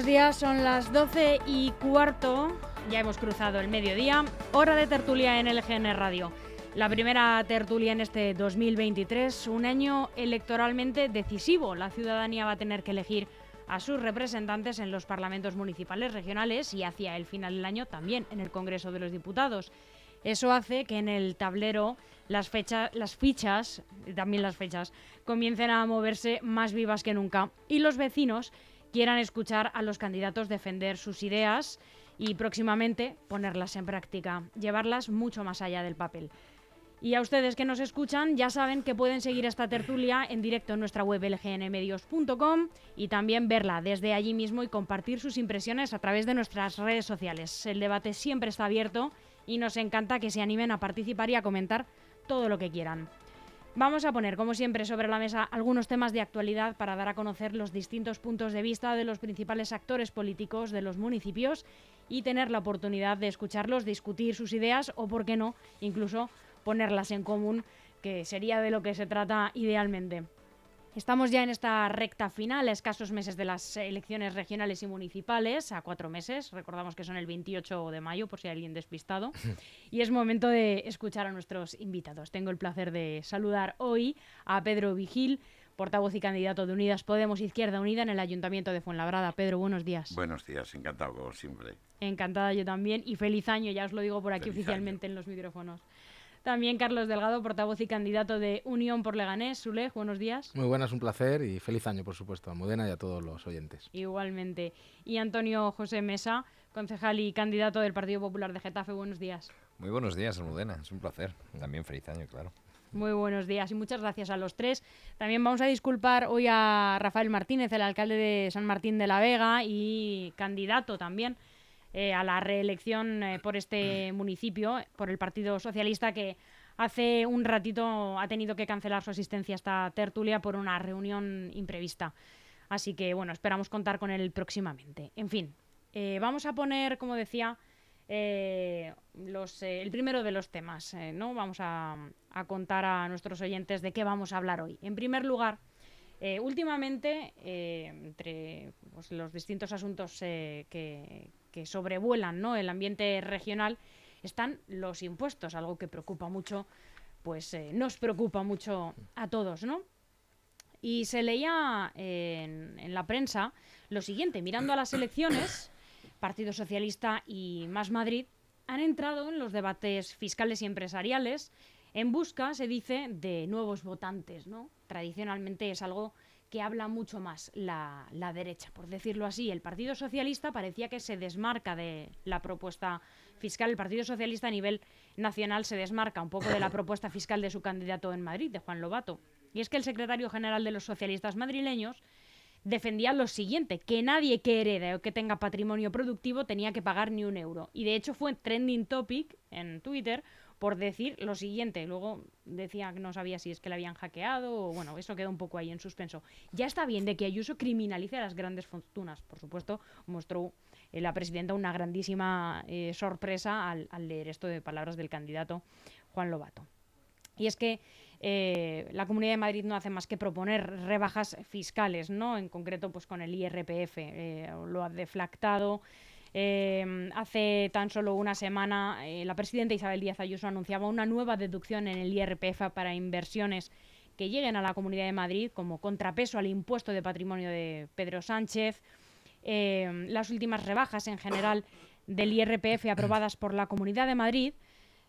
Buenos días, son las 12 y cuarto, ya hemos cruzado el mediodía, hora de tertulia en LGN Radio. La primera tertulia en este 2023, un año electoralmente decisivo. La ciudadanía va a tener que elegir a sus representantes en los parlamentos municipales, regionales y hacia el final del año también en el Congreso de los Diputados. Eso hace que en el tablero las, las fichas, también las fechas, comiencen a moverse más vivas que nunca y los vecinos quieran escuchar a los candidatos defender sus ideas y próximamente ponerlas en práctica, llevarlas mucho más allá del papel. Y a ustedes que nos escuchan ya saben que pueden seguir esta tertulia en directo en nuestra web lgnmedios.com y también verla desde allí mismo y compartir sus impresiones a través de nuestras redes sociales. El debate siempre está abierto y nos encanta que se animen a participar y a comentar todo lo que quieran. Vamos a poner, como siempre, sobre la mesa algunos temas de actualidad para dar a conocer los distintos puntos de vista de los principales actores políticos de los municipios y tener la oportunidad de escucharlos, discutir sus ideas o, por qué no, incluso ponerlas en común, que sería de lo que se trata idealmente. Estamos ya en esta recta final, a escasos meses de las elecciones regionales y municipales, a cuatro meses, recordamos que son el 28 de mayo, por si hay alguien despistado, y es momento de escuchar a nuestros invitados. Tengo el placer de saludar hoy a Pedro Vigil, portavoz y candidato de Unidas Podemos Izquierda Unida en el Ayuntamiento de Fuenlabrada. Pedro, buenos días. Buenos días, encantado como siempre. Encantada yo también, y feliz año, ya os lo digo por aquí oficialmente en los micrófonos. También Carlos Delgado, portavoz y candidato de Unión por Leganés. Sule, buenos días. Muy buenas, un placer y feliz año, por supuesto, a Modena y a todos los oyentes. Igualmente. Y Antonio José Mesa, concejal y candidato del Partido Popular de Getafe. Buenos días. Muy buenos días, Almudena. Es un placer. También feliz año, claro. Muy buenos días y muchas gracias a los tres. También vamos a disculpar hoy a Rafael Martínez, el alcalde de San Martín de la Vega y candidato también eh, a la reelección eh, por este municipio, por el Partido Socialista, que hace un ratito ha tenido que cancelar su asistencia a esta tertulia por una reunión imprevista. Así que, bueno, esperamos contar con él próximamente. En fin, eh, vamos a poner, como decía, los, el primero de los temas, ¿no? Vamos a, contar a nuestros oyentes de qué vamos a hablar hoy. En primer lugar, últimamente, entre pues, los distintos asuntos que, que sobrevuelan ¿no? el ambiente regional están los impuestos, algo que preocupa mucho, pues eh, nos preocupa mucho a todos, ¿no? Y se leía en, en, la prensa lo siguiente, mirando a las elecciones, Partido Socialista y Más Madrid han entrado en los debates fiscales y empresariales en busca, se dice, de nuevos votantes, ¿no? Tradicionalmente es algo que habla mucho más la, derecha, por decirlo así. El Partido Socialista parecía que se desmarca de la propuesta fiscal. El Partido Socialista a nivel nacional se desmarca un poco de la propuesta fiscal de su candidato en Madrid, de Juan Lobato. Y es que el secretario general de los socialistas madrileños defendía lo siguiente, que nadie que herede o que tenga patrimonio productivo tenía que pagar ni un euro. Y de hecho fue trending topic en Twitter por decir lo siguiente. Luego decía que no sabía si es que le habían hackeado o bueno, eso quedó un poco ahí en suspenso. Ya está bien de que Ayuso criminalice a las grandes fortunas. Por supuesto, mostró eh, la presidenta una grandísima eh, sorpresa al, leer esto de palabras del candidato Juan Lobato. Y es que eh, la Comunidad de Madrid no hace más que proponer rebajas fiscales, ¿no? En concreto, pues con el IRPF. lo ha deflactado eh, hace tan solo una semana, eh, la presidenta Isabel Díaz Ayuso anunciaba una nueva deducción en el IRPF para inversiones que lleguen a la Comunidad de Madrid como contrapeso al impuesto de patrimonio de Pedro Sánchez. Eh, las últimas rebajas en general del IRPF aprobadas por la Comunidad de Madrid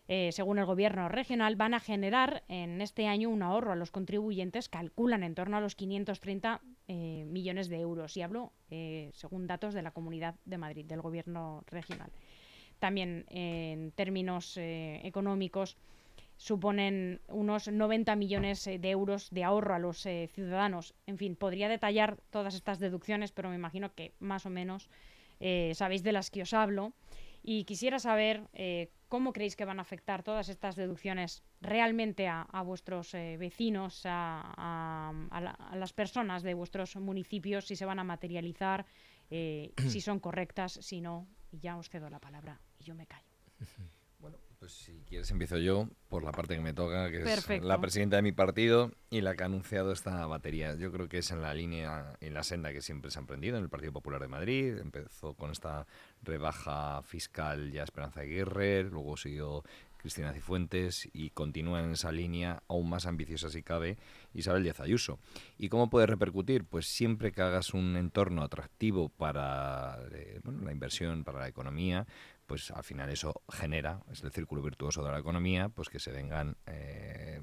eh, según el gobierno regional, van a generar en este año un ahorro a los contribuyentes, calculan en torno a los 530 eh, millones de euros. Y hablo eh, según datos de la Comunidad de Madrid, del gobierno regional. También en términos económicos suponen unos 90 millones de euros de ahorro a los ciudadanos. En fin, podría detallar todas estas deducciones, pero me imagino que más o menos sabéis de las que os hablo. Y quisiera saber ¿Cómo creéis que van a afectar todas estas deducciones realmente a, vuestros eh, vecinos, a, las personas de vuestros municipios, si se van a materializar, eh, si son correctas, si no? Y ya os cedo la palabra y yo me callo. Pues si quieres empiezo yo por la parte que me toca, que es la presidenta de mi partido y la que ha anunciado esta batería. Yo creo que es en la línea, en la senda que siempre se ha emprendido en el Partido Popular de Madrid. Empezó con esta rebaja fiscal ya Esperanza Aguirre, luego siguió Cristina Cifuentes y continúa en esa línea aún más ambiciosa si cabe Isabel Díaz Ayuso. ¿Y cómo puede repercutir? Pues siempre que hagas un entorno atractivo para eh, bueno, la inversión, para la economía, pues al final eso genera, es el círculo virtuoso de la economía, pues que se vengan, eh,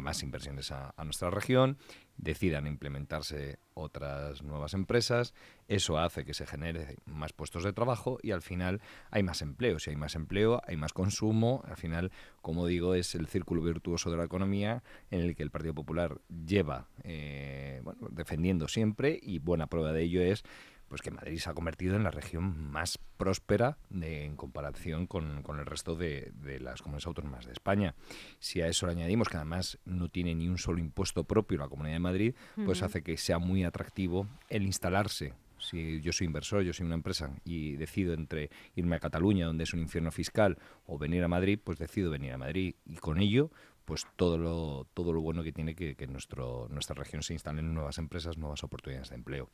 más inversiones a, a, nuestra región, decidan implementarse otras nuevas empresas, eso hace que se genere más puestos de trabajo y al final hay más empleo. Si hay más empleo, hay más consumo. Al final, como digo, es el círculo virtuoso de la economía en el que el Partido Popular lleva eh, bueno, defendiendo siempre y buena prueba de ello es pues que Madrid se ha convertido en la región más próspera de, en comparación con, con el resto de, de, las comunidades autónomas de España. Si a eso le añadimos que además no tiene ni un solo impuesto propio la Comunidad de Madrid, pues uh -huh. hace que sea muy atractivo el instalarse. Si yo soy inversor, yo soy una empresa y decido entre irme a Cataluña, donde es un infierno fiscal, o venir a Madrid, pues decido venir a Madrid. Y con ello, pues todo lo, todo lo bueno que tiene que, que nuestro, nuestra región se instalen nuevas empresas, nuevas oportunidades de empleo.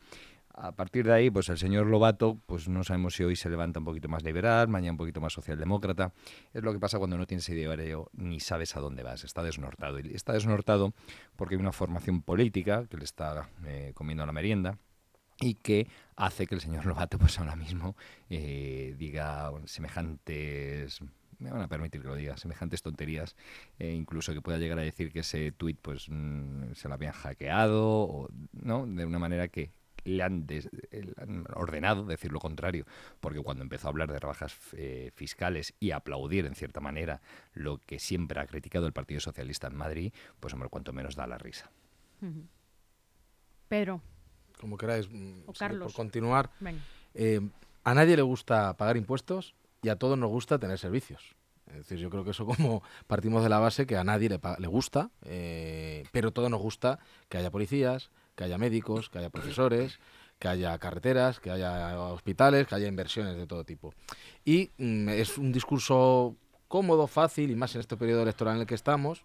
A partir de ahí, pues el señor Lobato, pues no sabemos si hoy se levanta un poquito más liberal, mañana un poquito más socialdemócrata. Es lo que pasa cuando no tienes ideario ni sabes a dónde vas. Está desnortado. Y está desnortado porque hay una formación política que le está eh, comiendo la merienda y que hace que el señor Lobato, pues ahora mismo, eh, diga semejantes me van a permitir que lo diga, semejantes tonterías, eh, incluso que pueda llegar a decir que ese tuit pues mmm, se lo habían hackeado, ¿no? De una manera que le han, des, le han, ordenado decir lo contrario, porque cuando empezó a hablar de rebajas eh, fiscales y aplaudir en cierta manera lo que siempre ha criticado el Partido Socialista en Madrid, pues hombre, cuanto menos da la risa. Pedro. Como queráis, o sí, Carlos. por continuar. Eh, a nadie le gusta pagar impuestos y a todos nos gusta tener servicios. Es decir, yo creo que eso como partimos de la base que a nadie le, le gusta, eh, pero a todos nos gusta que haya policías, que haya médicos, que haya profesores, que haya carreteras, que haya hospitales, que haya inversiones de todo tipo. Y mm, es un discurso cómodo, fácil, y más en este periodo electoral en el que estamos,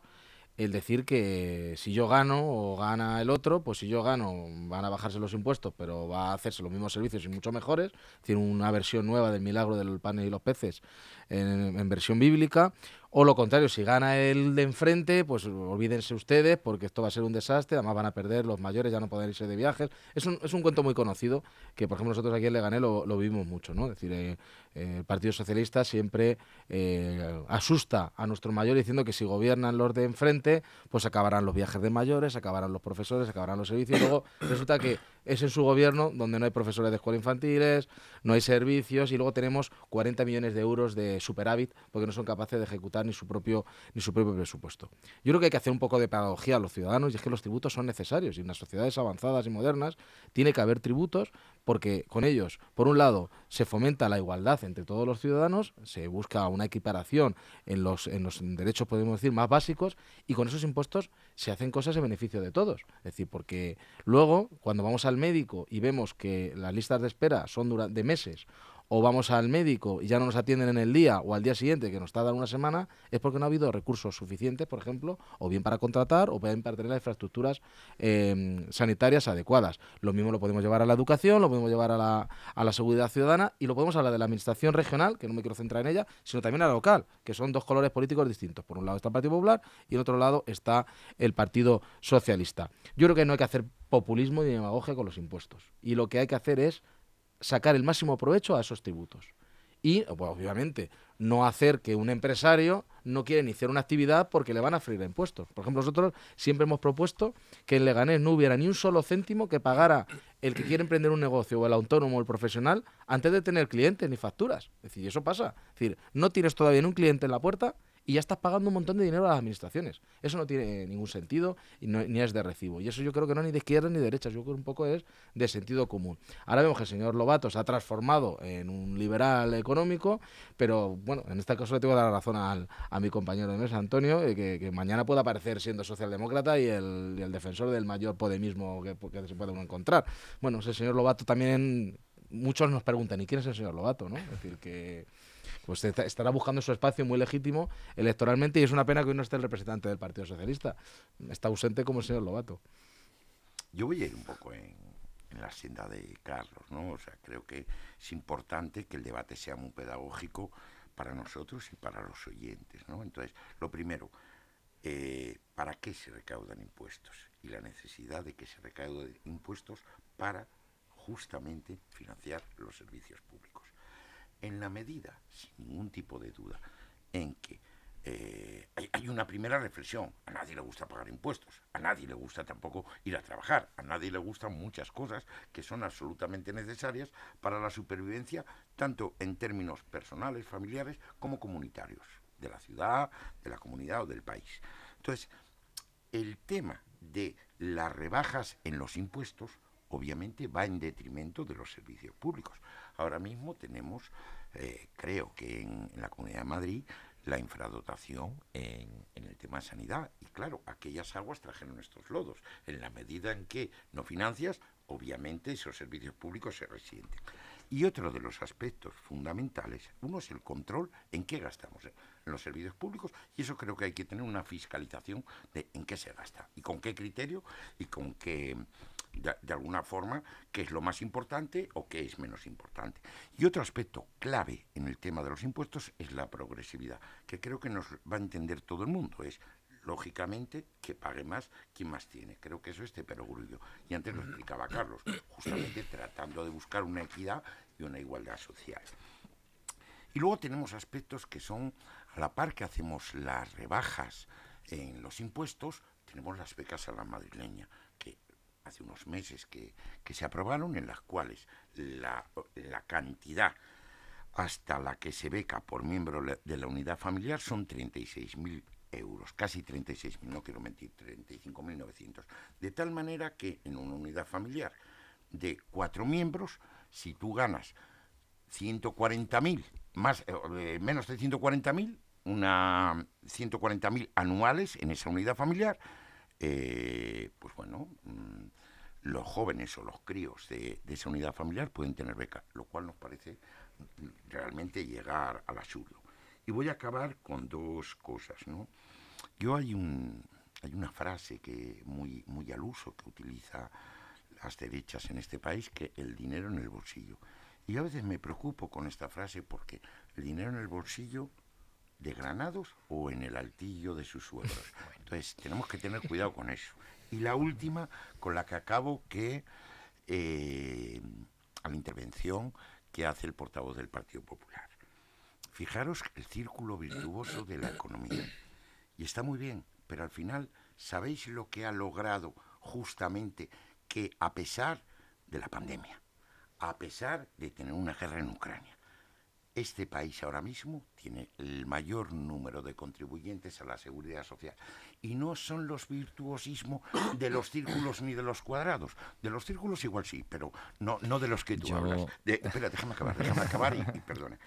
el decir que si yo gano o gana el otro, pues si yo gano van a bajarse los impuestos, pero va a hacerse los mismos servicios y mucho mejores, es decir, una versión nueva del milagro del pan y los peces en versión bíblica, o lo contrario, si gana el de enfrente, pues olvídense ustedes porque esto va a ser un desastre, además van a perder, los mayores ya no pueden irse de viajes. Es un, es un cuento muy conocido que, por ejemplo, nosotros aquí en Leganés lo, lo vivimos mucho, ¿no? Es decir, eh, eh, el Partido Socialista siempre eh, asusta a nuestros mayores diciendo que si gobiernan los de enfrente, pues acabarán los viajes de mayores, acabarán los profesores, acabarán los servicios, y luego resulta que es en su gobierno donde no hay profesores de escuela infantiles, no hay servicios y luego tenemos 40 millones de euros de superávit porque no son capaces de ejecutar ni su propio ni su propio presupuesto. Yo creo que hay que hacer un poco de pedagogía a los ciudadanos y es que los tributos son necesarios y en las sociedades avanzadas y modernas tiene que haber tributos porque con ellos, por un lado, se fomenta la igualdad entre todos los ciudadanos, se busca una equiparación en los, en los derechos, podemos decir, más básicos, y con esos impuestos se hacen cosas en beneficio de todos. Es decir, porque luego, cuando vamos al médico y vemos que las listas de espera son de meses, o vamos al médico y ya no nos atienden en el día o al día siguiente que nos tardan una semana, es porque no ha habido recursos suficientes, por ejemplo, o bien para contratar o bien para tener las infraestructuras eh, sanitarias adecuadas. Lo mismo lo podemos llevar a la educación, lo podemos llevar a la, a la seguridad ciudadana y lo podemos hablar de la administración regional, que no me quiero centrar en ella, sino también a la local, que son dos colores políticos distintos. Por un lado está el Partido Popular y en otro lado está el Partido Socialista. Yo creo que no hay que hacer populismo ni demagogia con los impuestos. Y lo que hay que hacer es sacar el máximo provecho a esos tributos. Y, pues, obviamente, no hacer que un empresario no quiera iniciar una actividad porque le van a freír impuestos. Por ejemplo, nosotros siempre hemos propuesto que en Leganés no hubiera ni un solo céntimo que pagara el que quiere emprender un negocio o el autónomo o el profesional antes de tener clientes ni facturas. Es decir, eso pasa. Es decir, no tienes todavía ni un cliente en la puerta y ya estás pagando un montón de dinero a las administraciones. Eso no tiene ningún sentido y ni es de recibo. Y eso yo creo que no es ni de izquierda ni de derecha, yo creo que un poco es de sentido común. Ahora vemos que el señor Lobato se ha transformado en un liberal económico, pero bueno, en este caso le tengo que dar la razón al, a mi compañero de mesa, Antonio, eh, que, mañana pueda aparecer siendo socialdemócrata y el, defensor del mayor podemismo que, se puede uno encontrar. Bueno, el señor Lobato también, muchos nos preguntan, ¿y quién es el señor Lobato? ¿no? Es decir, que pues estará buscando su espacio muy legítimo electoralmente y es una pena que hoy no esté el representante del Partido Socialista. Está ausente como el señor Lobato. Yo voy a ir un poco en, la senda de Carlos, ¿no? O sea, creo que es importante que el debate sea muy pedagógico para nosotros y para los oyentes, ¿no? Entonces, lo primero, eh, ¿para qué se recaudan impuestos? Y la necesidad de que se recauden impuestos para justamente financiar los servicios públicos. En la medida, sin ningún tipo de duda, en que eh, hay, una primera reflexión. A nadie le gusta pagar impuestos, a nadie le gusta tampoco ir a trabajar, a nadie le gustan muchas cosas que son absolutamente necesarias para la supervivencia, tanto en términos personales, familiares, como comunitarios, de la ciudad, de la comunidad o del país. Entonces, el tema de las rebajas en los impuestos obviamente va en detrimento de los servicios públicos. Ahora mismo tenemos, eh, creo que en la Comunidad de Madrid, la infradotación en, el tema de sanidad. Y claro, aquellas aguas trajeron estos lodos. En la medida en que no financias, obviamente esos servicios públicos se resienten. Y otro de los aspectos fundamentales, uno es el control en qué gastamos en los servicios públicos y eso creo que hay que tener una fiscalización de en qué se gasta y con qué criterio y con qué de, alguna forma qué es lo más importante o qué es menos importante. Y otro aspecto clave en el tema de los impuestos es la progresividad, que creo que nos va a entender todo el mundo. Es lógicamente que pague más quien más tiene. Creo que eso es perogrullo. Y antes lo explicaba Carlos, justamente tratando de buscar una equidad y una igualdad social. Y luego tenemos aspectos que son, a la par que hacemos las rebajas en los impuestos, tenemos las becas a la madrileña hace unos meses que, se aprobaron, en las cuales la, cantidad hasta la que se beca por miembro de la unidad familiar son 36.000 euros, casi 36.000, no quiero mentir, 35.900. De tal manera que en una unidad familiar de cuatro miembros, si tú ganas 140.000, más, eh, menos de 140.000, una 140.000 anuales en esa unidad familiar, eh, pues bueno, mm, los jóvenes o los críos de, esa unidad familiar pueden tener beca, lo cual nos parece realmente llegar al absurdo. Y voy a acabar con dos cosas, ¿no? Yo hay un hay una frase que muy muy al uso que utiliza las derechas en este país que el dinero en el bolsillo. Y a veces me preocupo con esta frase porque el dinero en el bolsillo de Granados o en el altillo de sus suegros. Entonces, tenemos que tener cuidado con eso. Y la última, con la que acabo, que eh, a la intervención que hace el portavoz del Partido Popular. Fijaros el círculo virtuoso de la economía. Y está muy bien, pero al final, ¿sabéis lo que ha logrado justamente que a pesar de la pandemia, a pesar de tener una guerra en Ucrania, este país ahora mismo tiene el mayor número de contribuyentes a la seguridad social. Y no son los virtuosismos de los círculos ni de los cuadrados. De los círculos igual sí, pero no, no de los que tú hablas. espera, déjame acabar, déjame acabar y, y perdone.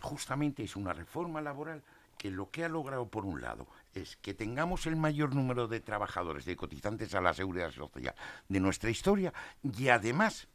Justamente es una reforma laboral que lo que ha logrado, por un lado, es que tengamos el mayor número de trabajadores, de cotizantes a la seguridad social de nuestra historia y además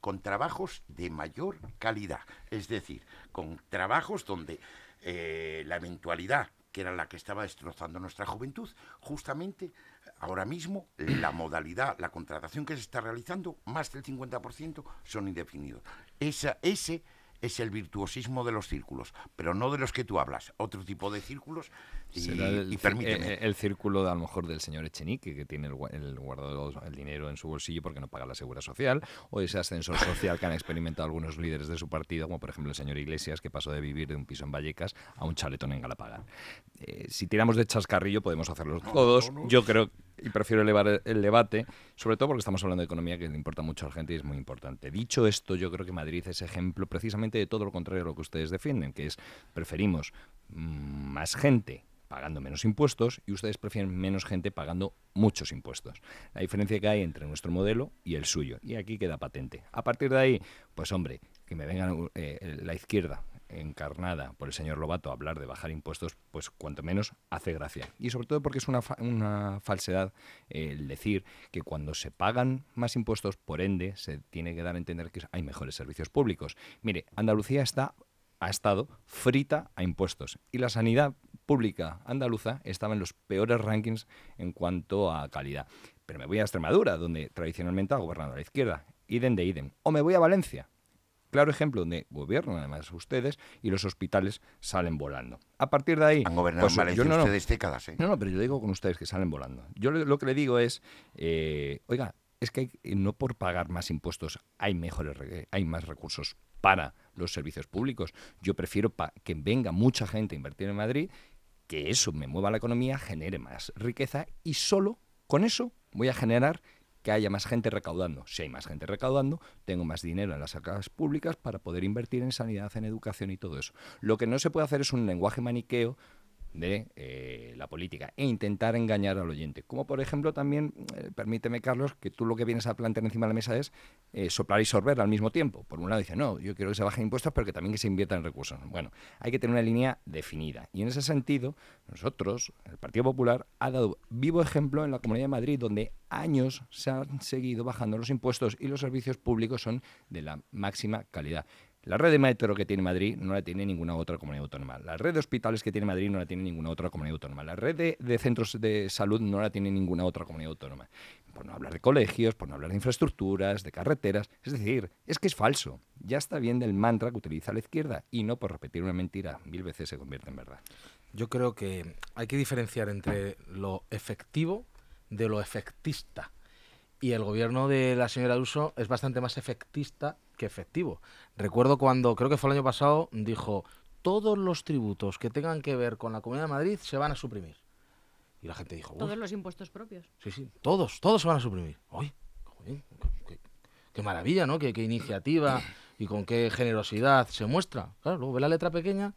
con trabajos de mayor calidad, es decir, con trabajos donde eh, la eventualidad, que era la que estaba destrozando nuestra juventud, justamente ahora mismo la modalidad, la contratación que se está realizando, más del 50% son indefinidos. Esa, ese es el virtuosismo de los círculos, pero no de los que tú hablas, otro tipo de círculos. Y, el, permíteme. Eh, el, círculo de, a lo mejor del señor Echenique, que tiene el, guardado el dinero en su bolsillo porque no paga la seguridad social, o ese ascensor social que han experimentado algunos líderes de su partido, como por ejemplo el señor Iglesias, que pasó de vivir de un piso en Vallecas a un chaletón en Galapagar. Eh, si tiramos de chascarrillo, podemos hacerlo todos. Yo creo y prefiero elevar el debate, sobre todo porque estamos hablando de economía que le importa mucho a la gente y es muy importante. Dicho esto, yo creo que Madrid es ejemplo precisamente de todo lo contrario a lo que ustedes defienden, que es preferimos más gente pagando menos impuestos y ustedes prefieren menos gente pagando muchos impuestos. La diferencia que hay entre nuestro modelo y el suyo. Y aquí queda patente. A partir de ahí, pues hombre, que me vengan eh, la izquierda, encarnada por el señor Lobato hablar de bajar impuestos, pues cuanto menos hace gracia. Y sobre todo porque es una, una falsedad el decir que cuando se pagan más impuestos, por ende, se tiene que dar a entender que hay mejores servicios públicos. Mire, Andalucía está ha estado frita a impuestos. Y la sanidad pública andaluza estaba en los peores rankings en cuanto a calidad. Pero me voy a Extremadura, donde tradicionalmente ha gobernado la izquierda. Idem de idem. O me voy a Valencia, claro ejemplo donde gobiernan además ustedes y los hospitales salen volando. A partir de ahí... Han gobernado pues, en Valencia yo no, no. ustedes décadas, ¿eh? No, no, pero yo digo con ustedes que salen volando. Yo lo que le digo es, eh, oiga, es que hay- no por pagar más impuestos hay mejores, re- hay más recursos para los servicios públicos. Yo prefiero que venga mucha gente a invertir en Madrid, que eso me mueva la economía, genere más riqueza y solo con eso voy a generar que haya más gente recaudando. Si hay más gente recaudando, tengo más dinero en las arcas públicas para poder invertir en sanidad, en educación y todo eso. Lo que no se puede hacer es un lenguaje maniqueo de eh, la política e intentar engañar al oyente. Como por ejemplo también, eh, permíteme Carlos, que tú lo que vienes a plantear encima de la mesa es eh, soplar y sorber al mismo tiempo. Por un lado dice, no, yo quiero que se bajen impuestos, pero que también que se inviertan recursos. Bueno, hay que tener una línea definida. Y en ese sentido, nosotros, el Partido Popular, ha dado vivo ejemplo en la Comunidad de Madrid, donde años se han seguido bajando los impuestos y los servicios públicos son de la máxima calidad. La red de metro que tiene Madrid no la tiene ninguna otra comunidad autónoma. La red de hospitales que tiene Madrid no la tiene ninguna otra comunidad autónoma. La red de, centros de salud no la tiene ninguna otra comunidad autónoma. Por no hablar de colegios, por no hablar de infraestructuras, de carreteras. Es decir, es que es falso. Ya está bien del mantra que utiliza la izquierda y no por repetir una mentira mil veces se convierte en verdad. Yo creo que hay que diferenciar entre lo efectivo de lo efectista. Y el gobierno de la señora Uso es bastante más efectista que efectivo. Recuerdo cuando, creo que fue el año pasado, dijo, todos los tributos que tengan que ver con la Comunidad de Madrid se van a suprimir. Y la gente dijo, "Uf, Todos los impuestos propios. Sí, sí, todos, todos se van a suprimir. ¡Ay! joder, qué, qué- qué maravilla, ¿no? Qué, qué iniciativa y con qué generosidad se muestra. Claro, luego ve la letra pequeña,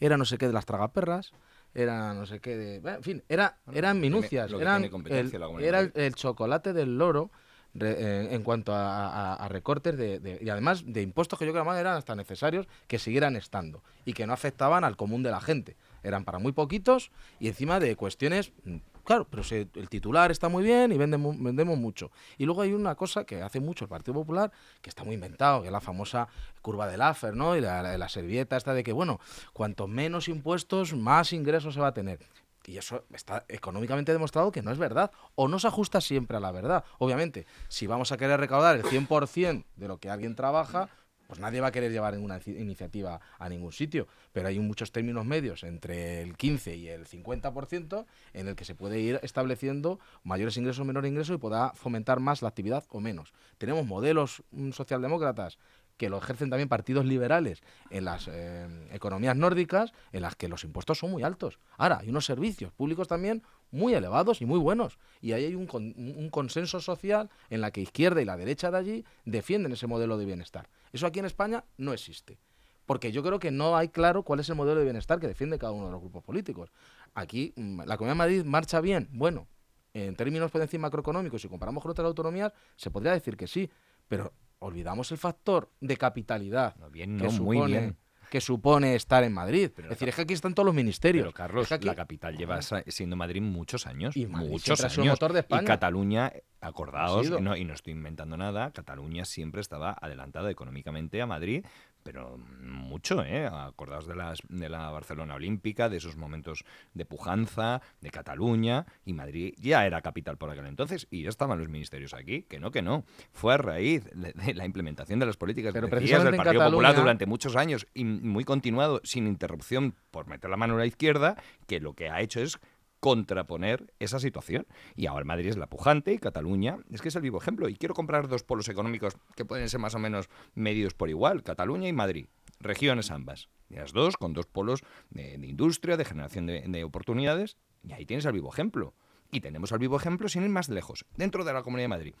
era no sé qué de las tragaperras, era no sé qué de... En fin, era, eran minucias, eran el- era el, el chocolate del loro en cuanto a, recortes de, y además de impuestos que yo creo que eran hasta necesarios que siguieran estando y que no afectaban al común de la gente. Eran para muy poquitos y encima de cuestiones mm, Claro, pero el titular está muy bien y vendemos, vendemos mucho. Y luego hay una cosa que hace mucho el Partido Popular, que está muy inventado, que es la famosa curva de Laffer, ¿no? Y la, la- la servieta esta de que, bueno, cuanto menos impuestos, más ingresos se va a tener. Y eso está económicamente demostrado que no es verdad. O no se ajusta siempre a la verdad. Obviamente, si vamos a querer recaudar el 100% de lo que alguien trabaja, pues nadie va a querer llevar ninguna ci- iniciativa a ningún sitio. Pero hay muchos términos medios entre el 15 y el 50% en el que se puede ir estableciendo mayores ingresos o menores ingresos y pueda fomentar más la actividad o menos. Tenemos modelos mm, socialdemócratas que lo ejercen también partidos liberales en las eh, economías nórdicas, en las que los impuestos son muy altos. Ahora, hay unos servicios públicos también muy elevados y muy buenos. Y ahí hay un, con- un consenso social en la que izquierda y la derecha de allí defienden ese modelo de bienestar. Eso aquí en España no existe. Porque yo creo que no hay claro cuál es el modelo de bienestar que defiende cada uno de los grupos políticos. Aquí, mm, la Comunidad de Madrid marcha bien. Bueno, en términos por encima macroeconómicos, si comparamos con otras autonomías, se podría decir que sí. Pero olvidamos el factor de capitalidad No, bien, que, muy supone, bien. que supone estar en Madrid. Pero es decir, es que aquí están todos los ministerios. Pero Carlos, Es que aquí- la capital lleva siendo Madrid muchos años. Y Madrid muchos años. motor de España. Y Cataluña, acordaos, no, y no estoy inventando nada, Cataluña siempre estaba adelantada económicamente a Madrid, pero mucho, ¿eh? Acordaos de, las, de la Barcelona Olímpica, de esos momentos de pujanza, de Cataluña, y Madrid ya era capital por aquel entonces, y ya estaban los ministerios aquí, que no, que no. Fue a raíz de, de la implementación de las políticas Pero precisamente del Partido Popular durante muchos años y muy continuado, sin interrupción, por meter la mano a la izquierda, que lo que ha hecho es contraponer esa situación. Y ahora Madrid es la pujante y Cataluña es que es el vivo ejemplo. Y quiero comprar dos polos económicos que pueden ser más o menos medidos por igual, Cataluña y Madrid. Regiones ambas. Y las dos con dos polos de, industria, de generación de, de oportunidades. Y ahí tienes el vivo ejemplo. Y tenemos al vivo ejemplo sin ir más lejos, dentro de la Comunidad de Madrid.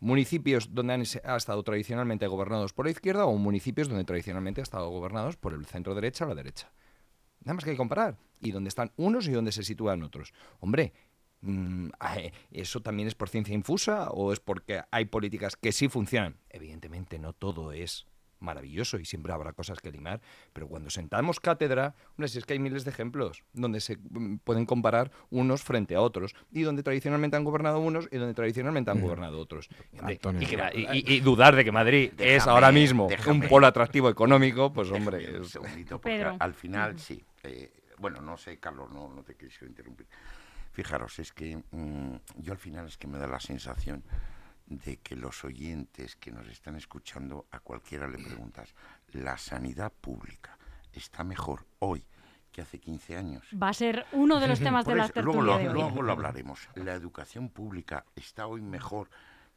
Municipios donde han ha estado tradicionalmente gobernados por la izquierda o municipios donde tradicionalmente ha estado gobernados por el centro derecha o la derecha. Nada más que hay que comparar. Y dónde están unos y dónde se sitúan otros. Hombre, mm, ¿eso también es por ciencia infusa o es porque hay políticas que sí funcionan? Evidentemente no todo es maravilloso y siempre habrá cosas que limar, pero cuando sentamos cátedra, hombre, si es que hay miles de ejemplos donde se mm, pueden comparar unos frente a otros y donde tradicionalmente han gobernado unos y donde tradicionalmente han gobernado otros. Y, hombre, Antonio. y que la- y- y- y dudar de que Madrid es ahora mismo un polo atractivo económico, pues hombre, Déjame un es- segundito, porque Pedro. al final sí. eh, bueno, no sé, Carlos, no, no te quise interrumpir. Fijaros, es que mm, yo al final es que me da la sensación de que los oyentes que nos están escuchando, a cualquiera le preguntas, la sanidad pública está mejor hoy que hace 15 años. Va a ser uno de los temas de la eso, luego, tertulia lo, de hoy. luego lo hablaremos. La educación pública está hoy mejor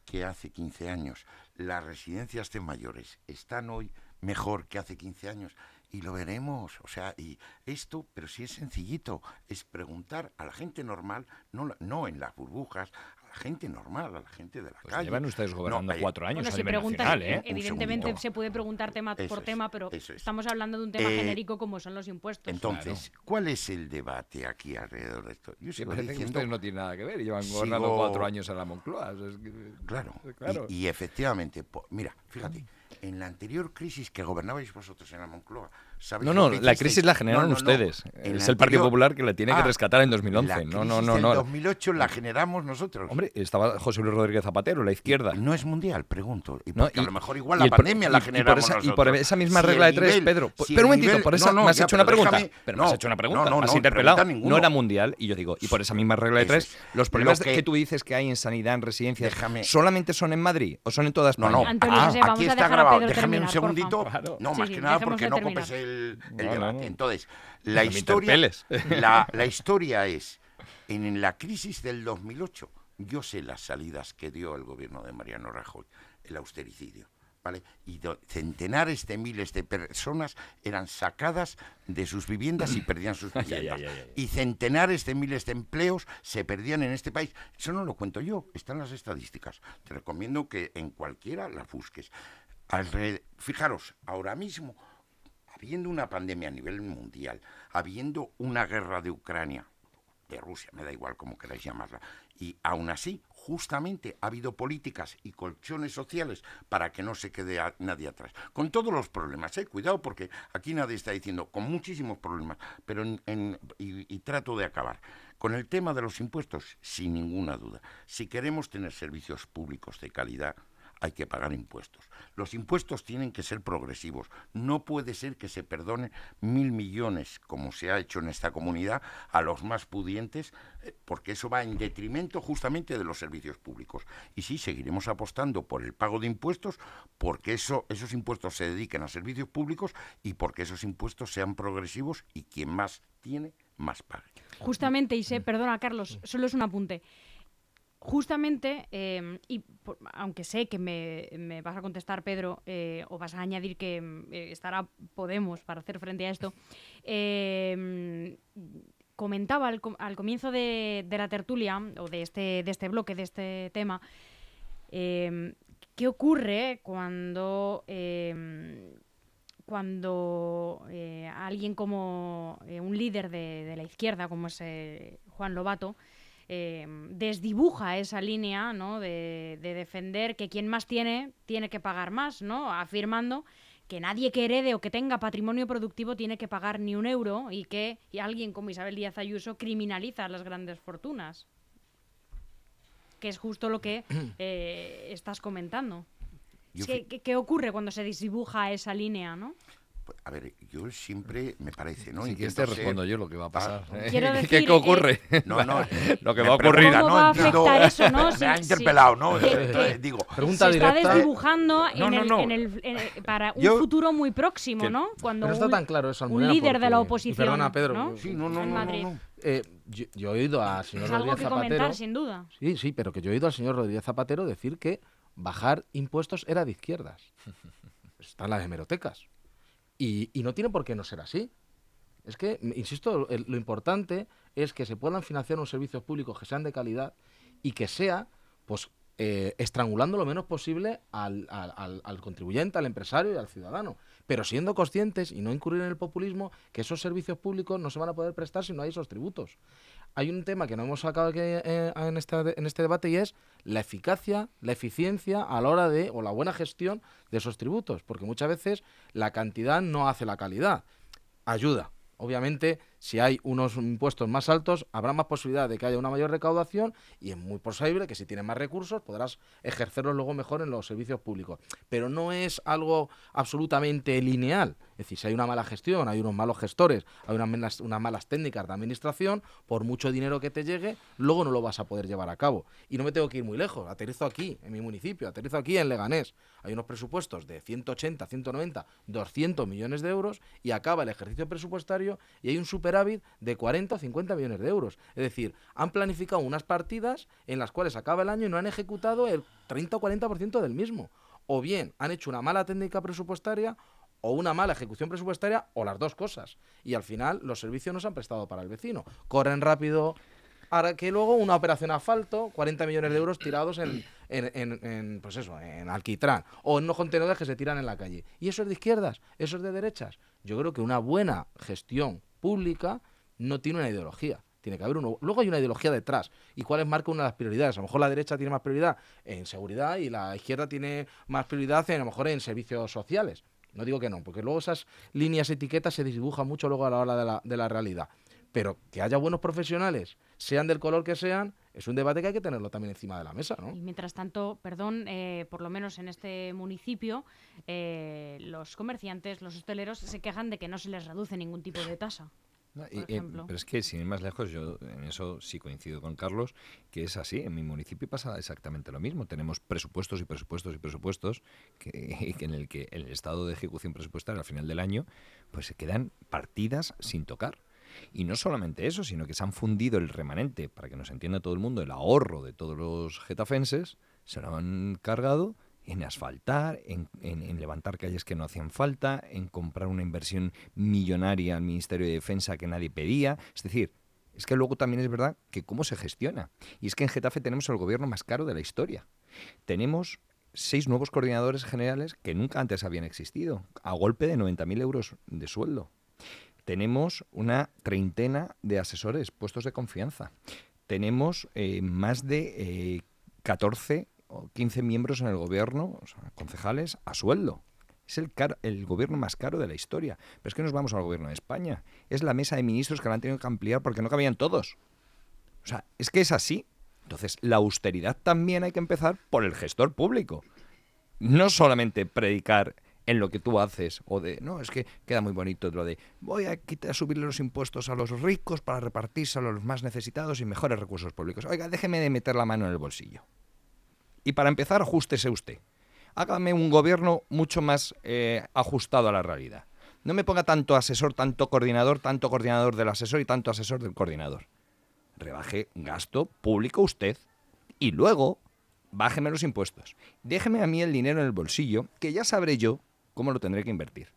que hace 15 años. Las residencias de mayores están hoy mejor que hace 15 años. Y lo veremos. O sea, y esto, pero sí es sencillito, es preguntar a la gente normal, no, la- no en las burbujas, a la gente normal, a la gente de la pues calle. llevan ustedes gobernando eh, cuatro años Bueno, a si nivel nacional, ¿eh? eh, evidentemente se puede preguntar tema Eso por es, tema, pero es. estamos hablando de un tema Eh, genérico como son los impuestos. Entonces, ¿cuál es el debate aquí alrededor de esto? Yo sigo parece que diciendo ustedes no tienen nada que ver, llevan gobernando Sigo- cuatro años en la Moncloa. o sea, es que- Claro, claro. Y, y efectivamente, po- mira, fíjate, en la anterior crisis que gobernabais vosotros en la Moncloa, ¿sabéis No, no, la crisis la generaron No, no, no. ustedes. Es el Partido Popular que la tiene que Ah, rescatar en 2011. La No, no, no, no. 2008 la generamos nosotros. Hombre, estaba José Luis Rodríguez Zapatero, la izquierda. no es mundial, pregunto. Y No, a lo mejor igual la pandemia y- la y por generamos esa- nosotros. Y por esa misma Si regla de tres, nivel- Pedro. si pero un momentito, nivel- por esa, no, no, me has ya, hecho una pregunta. déjame- pero no, me has hecho una pregunta. no, no, me has no, interpelado. No era mundial. Y yo digo, y por esa misma regla de tres, es. los problemas que- tú dices que hay en sanidad, en residencias, Déjame- ¿solamente son en Madrid o son en toda No, España? no. Antonio, Ah, aquí está grabado. Déjame un segundito. No, más que nada porque no copes el, el no, debate. no. Entonces, la historia, la, la historia es, en la crisis del 2008, yo sé las salidas que dio el gobierno de Mariano Rajoy, el austericidio. ¿Vale? Y do- centenares de miles de personas eran sacadas de sus viviendas y perdían sus viviendas. Y centenares de miles de empleos se perdían en este país. Eso no lo cuento yo, están las estadísticas. Te recomiendo que en cualquiera las busques. Fijaros, ahora mismo, habiendo una pandemia a nivel mundial, habiendo una guerra de Ucrania, de Rusia, me da igual como queráis llamarla, y aún así, justamente ha habido políticas y colchones sociales para que no se quede nadie atrás. Con todos los problemas, ¿eh? cuidado porque aquí nadie está diciendo, con muchísimos problemas, pero en- y trato de acabar. Con el tema de los impuestos, sin ninguna duda, si queremos tener servicios públicos de calidad, hay que pagar impuestos. Los impuestos tienen que ser progresivos. No puede ser que se perdonen mil millones, como se ha hecho en esta comunidad, a los más pudientes, eh, porque eso va en detrimento justamente de los servicios públicos. Y sí, seguiremos apostando por el pago de impuestos, porque eso, esos impuestos se dediquen a servicios públicos y porque esos impuestos sean progresivos y quien más tiene, más pague. Justamente, y sé, perdona Carlos, solo es un apunte. Justamente, eh, y por- aunque sé que me, me vas a contestar, Pedro, eh, o vas a añadir que mm, eh, estará Podemos para hacer frente a esto, eh, comentaba al, al comienzo de, de la tertulia, o de este, de este bloque, de este tema, ¿qué ocurre cuando, eh, cuando eh, alguien como un líder de, de la izquierda, como es Juan Lobato, eh, desdibuja esa línea ¿no? de, de defender que quien más tiene tiene que pagar más, ¿no? afirmando que nadie que herede o que tenga patrimonio productivo tiene que pagar ni un euro y que y alguien como Isabel Díaz Ayuso criminaliza las grandes fortunas. Que es justo lo que eh, estás comentando. Yo ¿Qué, fi- qué- qué ocurre cuando se desdibuja esa línea, no? A ver, yo siempre me parece, ¿no? Si quieres ser- respondo yo lo que va a pasar. Ah. ¿eh? Quiero ¿Qué- decir, ¿Qué ocurre? No, no. Lo que va a ocurrir. ¿Cómo no va a eso, no? Me ha interpelado, ¿no? que- Eh, que- eh, Digo, Pregunta se está desdibujando No, en, no, el, no. en el- en el- para un Yo- futuro muy próximo, Que- ¿no? Cuando no está un, tan claro eso, un Almudena, líder de la oposición, perdona, Pedro, ¿no? Sí, no, no, en no, no, Madrid. no. Eh, yo, yo he oído al señor Es algo Rodríguez que comentar, Zapatero. sin duda. Sí, sí, pero que yo he oído al señor Rodríguez Zapatero decir que bajar impuestos era de izquierdas. Están las hemerotecas. Y, no tiene por qué no ser así. Es que, insisto, lo importante es que se puedan financiar unos servicios públicos que sean de calidad y que sea, pues, eh, estrangulando lo menos posible al, al- al- contribuyente, al empresario y al ciudadano. Pero siendo conscientes y no incurrir en el populismo, que esos servicios públicos no se van a poder prestar si no hay esos tributos. Hay un tema que no hemos sacado aquí, eh, en, esta- en este debate y es la eficacia, la eficiencia a la hora de, o la buena gestión de esos tributos, porque muchas veces la cantidad no hace la calidad. Ayuda, Obviamente, si hay unos impuestos más altos, habrá más posibilidad de que haya una mayor recaudación y es muy posible que si tienes más recursos podrás ejercerlos luego mejor en los servicios públicos. Pero no es algo absolutamente lineal. Es decir, si hay una mala gestión, hay unos malos gestores, hay unas, unas malas técnicas de administración, por mucho dinero que te llegue, luego no lo vas a poder llevar a cabo. Y no me tengo que ir muy lejos, aterrizo aquí, en mi municipio, aterrizo aquí en Leganés. Hay unos presupuestos de 180, 190, 200 millones de euros y acaba el ejercicio presupuestario y hay un de 40 o 50 millones de euros. Es decir, han planificado unas partidas en las cuales acaba el año y no han ejecutado el 30 o 40% del mismo. O bien han hecho una mala técnica presupuestaria o una mala ejecución presupuestaria o las dos cosas. Y al final los servicios no se han prestado para el vecino. Corren rápido. Ahora que luego una operación asfalto, 40 millones de euros tirados en, en, pues eso, en alquitrán o en unos contenedores que se tiran en la calle. ¿Y eso es de izquierdas? ¿Eso es de derechas? Yo creo que una buena gestión pública no tiene una ideología. Tiene que haber uno. Luego hay una ideología detrás. ¿Y cuál es marca una de las prioridades? A lo mejor la derecha tiene más prioridad en seguridad y la izquierda tiene más prioridad en, a lo mejor en servicios sociales. No digo que no, porque luego esas líneas etiquetas se dibujan mucho luego a la hora de la, de la realidad. Pero que haya buenos profesionales, sean del color que sean, es un debate que hay que tenerlo también encima de la mesa, ¿no? Y mientras tanto, perdón, eh, por lo menos en este municipio, eh, los comerciantes, los hosteleros se quejan de que no se les reduce ningún tipo de tasa. Eh, pero es que, sin ir más lejos, yo en eso sí coincido con Carlos, que es así. En mi municipio pasa exactamente lo mismo. Tenemos presupuestos y presupuestos y presupuestos que, en el que el estado de ejecución presupuestaria al final del año, pues se quedan partidas sin tocar. Y no solamente eso, sino que se han fundido el remanente, para que nos entienda todo el mundo, el ahorro de todos los getafenses, se lo han cargado en asfaltar, en, levantar calles que no hacían falta, en comprar una inversión millonaria al Ministerio de Defensa que nadie pedía. Es decir, es que luego también es verdad que cómo se gestiona. Y es que en Getafe tenemos el gobierno más caro de la historia. Tenemos seis nuevos coordinadores generales que nunca antes habían existido, a golpe de 90.000 euros de sueldo. Tenemos una treintena de asesores puestos de confianza. Tenemos eh, más de 14 eh, 15 miembros en el gobierno, concejales, a sueldo. Es el, el gobierno más caro de la historia. Pero es que nos vamos al gobierno de España. Es la mesa de ministros que la han tenido que ampliar porque no cabían todos. O sea, es que es así. Entonces, la austeridad también hay que empezar por el gestor público. No solamente predicar en lo que tú haces o de, no, es que queda muy bonito lo de voy a quitar, subirle los impuestos a los ricos para repartírselo a los más necesitados y mejores recursos públicos. Oiga, déjeme de meter la mano en el bolsillo. Y para empezar, ajustese usted. Hágame un gobierno mucho más eh, ajustado a la realidad. No me ponga tanto asesor, tanto coordinador, tanto coordinador del asesor y tanto asesor del coordinador. Rebaje gasto público usted y luego bájeme los impuestos. Déjeme a mí el dinero en el bolsillo, que ya sabré yo cómo lo tendré que invertir.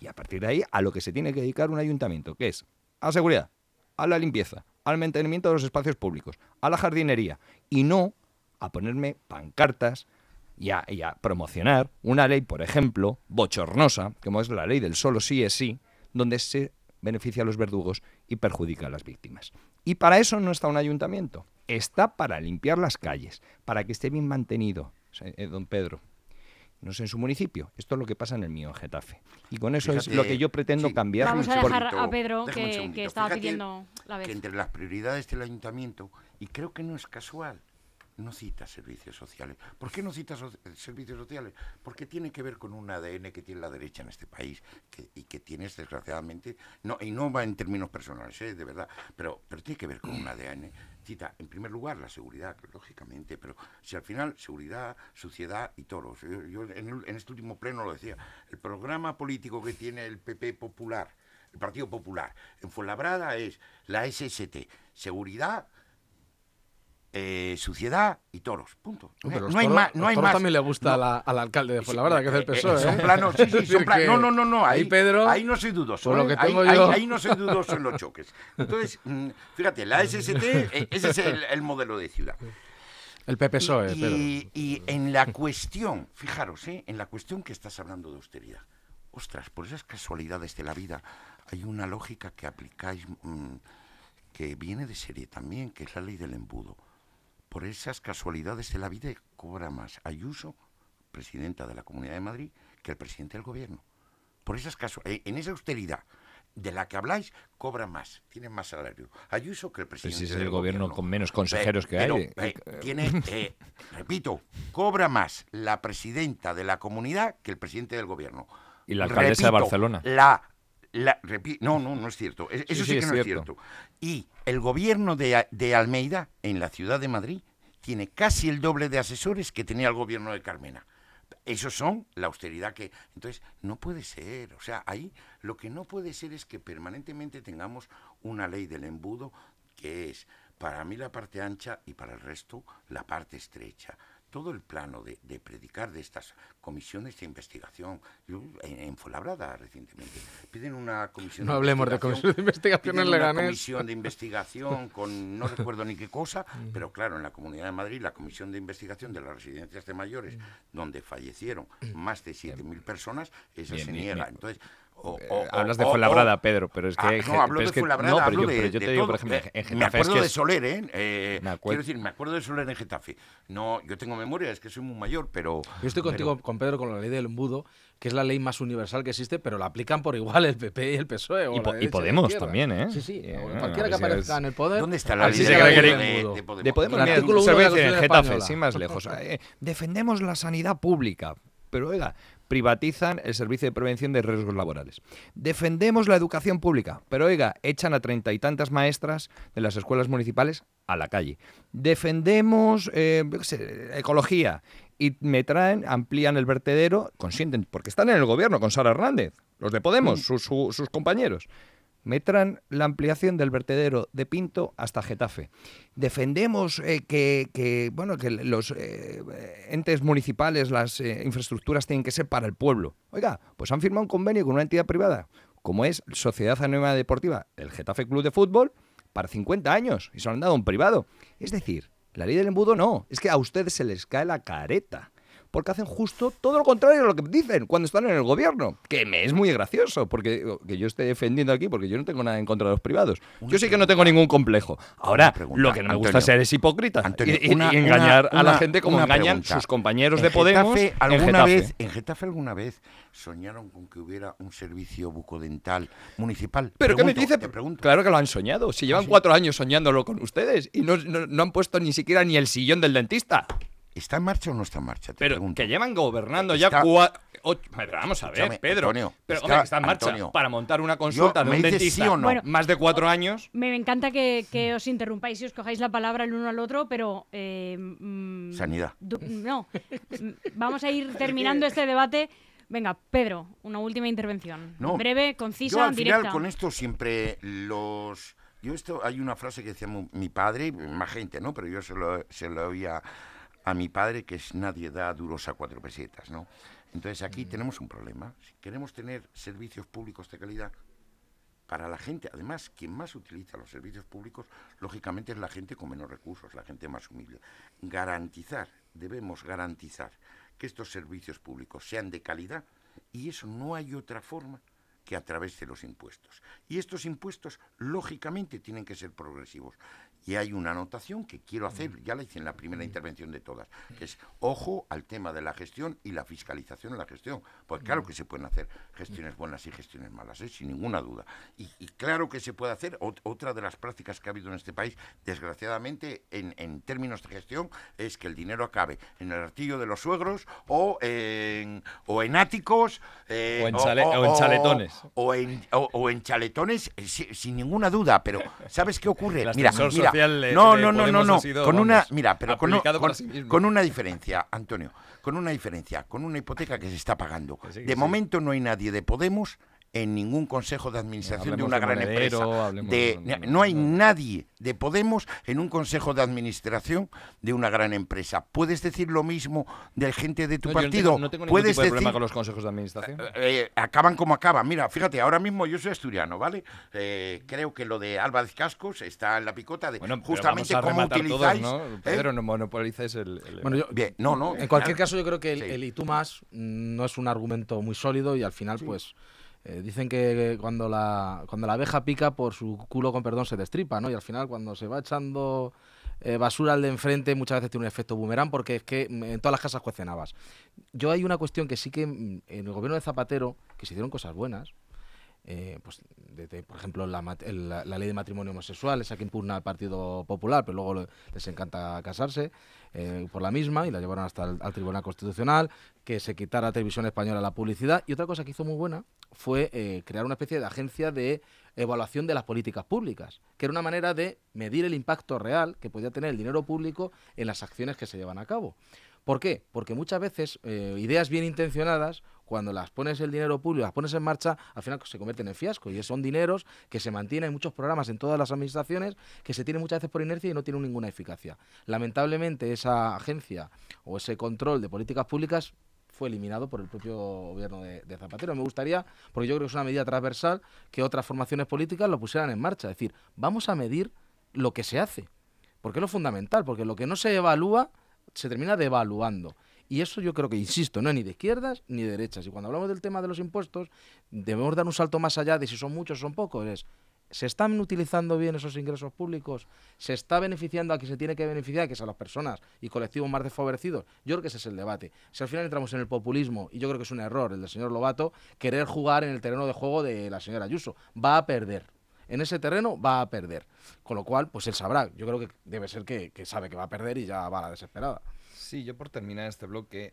Y a partir de ahí, a lo que se tiene que dedicar un ayuntamiento, que es a seguridad, a la limpieza, al mantenimiento de los espacios públicos, a la jardinería, y no a ponerme pancartas y a, promocionar una ley, por ejemplo, bochornosa, como es la ley del solo sí es sí, donde se beneficia a los verdugos y perjudica a las víctimas. Y para eso no está un ayuntamiento, está para limpiar las calles, para que esté bien mantenido, eh, don Pedro. No sé en su municipio, esto es lo que pasa en el mío, en Getafe. Y con eso es lo que yo pretendo cambiar. Vamos a dejar a Pedro, que, estaba pidiendo la vez. Que entre las prioridades del ayuntamiento, y creo que no es casual, no cita servicios sociales. ¿Por qué no cita servicios sociales? Porque tiene que ver con un ADN que tiene la derecha en este país y que tienes, desgraciadamente, no, y no va en términos personales, ¿eh? de verdad, pero, pero tiene que ver con un ADN. En primer lugar, la seguridad, lógicamente, pero si al final, seguridad, suciedad y toros. Yo, en, en este último pleno lo decía, el programa político que tiene el PP Popular, el Partido Popular, en Fuenlabrada es la SST, seguridad, eh, suciedad y toros. Punto. No, hay más. No hay más. también le gusta al alcalde de Fuenlabrada, que es el PSOE. Eh, son ¿eh? planos, sí, sí, son planos. No, no, no, no. Ahí, Pedro, ahí no soy dudoso. Lo que tengo ahí, yo... ahí, no soy dudoso en los choques. Entonces, mm, fíjate, la SST, ese es el, modelo de ciudad. El PPSOE, y, y, y, en la cuestión, fijaros, ¿eh? en la cuestión que estás hablando de austeridad. Ostras, por esas casualidades de la vida, hay una lógica que aplicáis mm, que viene de serie también, que es la ley del embudo por esas casualidades de la vida, cobra más Ayuso, presidenta de la Comunidad de Madrid, que el presidente del gobierno. Por esas casualidades, en esa austeridad de la que habláis, cobra más, tiene más salario. Ayuso que el Pero presidente si es el del gobierno con menos consejeros que Pero, hay. eh, tiene, eh, repito, cobra más la presidenta de la comunidad que el presidente del gobierno. Y la alcaldesa de Barcelona. La, la- repi- no, no, no es cierto. Es- Sí, Eso sí, que es no es cierto. Y el gobierno de, de Almeida, en la ciudad de Madrid, tiene casi el doble de asesores que tenía el gobierno de Carmena. Esos son la austeridad que... Entonces, no puede ser. O sea, ahí lo que no puede ser es que permanentemente tengamos una ley del embudo que es para mí la parte ancha y para el resto la parte estrecha. Todo el plano de, de predicar de estas comisiones de investigación. Yo, en, en Fuenlabrada recientemente piden una comisión No hablemos de comisión de investigación en una Leganés. comisión de investigación con no recuerdo ni qué cosa, pero claro, en la Comunidad de Madrid la comisión de investigación de las residencias de mayores, donde fallecieron más de 7.000 personas, esa Bien, se bien, niega. bien. Entonces, o- Eh, o- o- hablas de o- Fuenlabrada, o- Pedro, pero es que... Ah, Ge- no, hablo de que- Fuenlabrada, no, pero hablo yo, de, pero yo de te digo, todo. por ejemplo, Eh, en Getafe me es acuerdo que de Soler, ¿eh? Eh, Me acuerdo- Quiero decir, me acuerdo de Soler en Getafe. No, yo tengo memoria, es que soy muy mayor, pero... Yo estoy contigo, pero- con Pedro, con la ley del embudo, que es la ley más universal que existe, pero la aplican por igual el PP y el PSOE. o Y po- Podemos también, ¿eh? Sí, sí. Eh, cualquiera que aparezca es- en el poder. ¿Dónde está la ley se de, cree que de- era de- embudo. de Podemos? De Podemos, El artículo se uno ve de la en Getafe, sin más lejos. eh, defendemos la sanidad pública, pero oiga, privatizan el servicio de prevención de riesgos laborales. Defendemos la educación pública, pero oiga, echan a treinta y tantas maestras de las escuelas municipales a la calle. Defendemos eh, ecología y me traen, amplían el vertedero, consienten, porque están en el gobierno con Sara Hernández, los de Podemos, sus, su- sus compañeros. Me traen la ampliación del vertedero de Pinto hasta Getafe. Defendemos eh, que, que, bueno, que los eh, entes municipales, las eh, infraestructuras tienen que ser para el pueblo. Oiga, pues han firmado un convenio con una entidad privada, como es Sociedad Anónima Deportiva, el Getafe Club de Fútbol, para 50 años, y se lo han dado a un privado. Es decir, la ley del embudo no, es que a ustedes se les cae la careta. Porque hacen justo todo lo contrario de lo que dicen cuando están en el gobierno. Que me es muy gracioso, porque que yo esté defendiendo aquí, porque yo no tengo nada en contra de los privados. Una yo sí que no tengo ningún complejo. Ahora, pregunta, lo que no me gusta Antonio. ser es hipócrita Antonio, y, y- una- y engañar una- a la gente como engañan pregunta. sus compañeros ¿En de Podemos Getafe, en alguna Getafe. vez, ¿En Getafe alguna vez soñaron con que hubiera un servicio bucodental municipal? ¿Pero qué me Pregunto, dice? Te pregunto. Claro que lo han soñado. Si llevan sí? cuatro años soñándolo con ustedes y no, no- no han puesto ni siquiera ni el sillón del dentista. ¿Está en marcha o no está en marcha? Te Pero pregunto. que llevan gobernando Está- ya cuatro... Vamos a ver, Pedro. Antonio, pero está- hombre, que está en marcha Antonio. para montar una consulta de me un dentista sí o no. Bueno, más de cuatro años. Me encanta que, que os interrumpáis y os cojáis la palabra el uno al otro, pero... eh, mm, Sanidad. du- no, Mm, vamos a ir terminando este debate. Venga, Pedro, una última intervención. No, Breve, concisa, Yo al directa. final con esto siempre los... Yo esto, hay una frase que decía mi padre, más gente, ¿no? Pero yo se lo, se lo oía a mi padre, que es nadie da duros a cuatro pesetas, ¿no? Entonces aquí tenemos un problema. Si queremos tener servicios públicos de calidad para la gente, además, quien más utiliza los servicios públicos, lógicamente es la gente con menos recursos, la gente más humilde. Garantizar, debemos garantizar que estos servicios públicos sean de calidad y eso no hay otra forma que a través de los impuestos. Y estos impuestos, lógicamente, tienen que ser progresivos. Y hay una anotación que quiero hacer, ya la hice en la primera intervención de todas, que es ojo al tema de la gestión y la fiscalización en la gestión. Pues claro que se pueden hacer gestiones buenas y gestiones malas, ¿eh? sin ninguna duda. Y, y claro que se puede hacer, ot- otra de las prácticas que ha habido en este país, desgraciadamente, en, en términos de gestión, es que el dinero acabe en el artillo de los suegros o en, o en áticos. eh, O en chale- o en chaletones. o en, o, o en chaletones, eh, si- sin ninguna duda, pero ¿sabes qué ocurre? Mira, mira, de- no, no, no, no, no, sido, con una, mira, pero con, con, sí una diferencia, Antonio, con una diferencia, con una hipoteca que se está pagando. Sí, de sí. momento no hay nadie de Podemos en ningún consejo de administración de Hablemos una de gran Monedero, empresa. hablemos De- de- no hay no. nadie de Podemos en un consejo de administración de una gran empresa. ¿Puedes decir lo mismo del gente de tu No, yo no partido? tengo- no tengo ningún ¿Puedes tipo de problema decir- con los consejos de administración. eh, acaban como acaban. Mira, fíjate, ahora mismo yo soy asturiano, ¿vale? Eh, creo que lo de Álvarez Cascos está en la picota de Bueno, pero justamente vamos a cómo utilizáis. todos, ¿no? ¿eh? Pedro, no monopolices el... el- Bueno, yo, Bien, no, no. En cualquier claro. caso, yo creo que el, Sí. el y tú más mm, no es un argumento muy sólido y al final, pues, eh, dicen que cuando la, cuando la abeja pica, por su culo, con perdón, se destripa, ¿no? Y al final, cuando se va echando eh, basura al de enfrente muchas veces tiene un efecto boomerang porque es que mm, en todas las casas cuecen habas. Yo hay una cuestión que sí que mm, en el gobierno de Zapatero, que se hicieron cosas buenas, eh, pues por ejemplo, la, la- ley de matrimonio homosexual, esa que impugna el Partido Popular, pero luego les encanta casarse eh, por la misma y la llevaron hasta el al Tribunal Constitucional, que se quitara Televisión Española la publicidad. Y otra cosa que hizo muy buena fue eh, crear una especie de agencia de evaluación de las políticas públicas, que era una manera de medir el impacto real que podía tener el dinero público en las acciones que se llevan a cabo. ¿Por qué? Porque muchas veces eh, ideas bien intencionadas, cuando las pones el dinero público, las pones en marcha, al final se convierten en fiasco. Y son dineros que se mantienen en muchos programas en todas las administraciones, que se tienen muchas veces por inercia y no tienen ninguna eficacia. Lamentablemente esa agencia o ese control de políticas públicas fue eliminado por el propio gobierno de, de Zapatero. Me gustaría, porque yo creo que es una medida transversal, que otras formaciones políticas lo pusieran en marcha. Es decir, vamos a medir lo que se hace. Porque es lo fundamental, porque lo que no se evalúa se termina devaluando. Y eso yo creo que, insisto, no es ni de izquierdas ni de derechas. Y cuando hablamos del tema de los impuestos, debemos dar un salto más allá de si son muchos o son pocos. Es, ¿se están utilizando bien esos ingresos públicos? ¿Se está beneficiando a quien se tiene que beneficiar, que es a las personas y colectivos más desfavorecidos? Yo creo que ese es el debate. Si al final entramos en el populismo, y yo creo que es un error el del señor Lobato, querer jugar en el terreno de juego de la señora Ayuso, va a perder. En ese terreno va a perder. Con lo cual, pues él sabrá. Yo creo que debe ser que, sabe que va a perder y ya va a la desesperada. Sí, yo por terminar este bloque,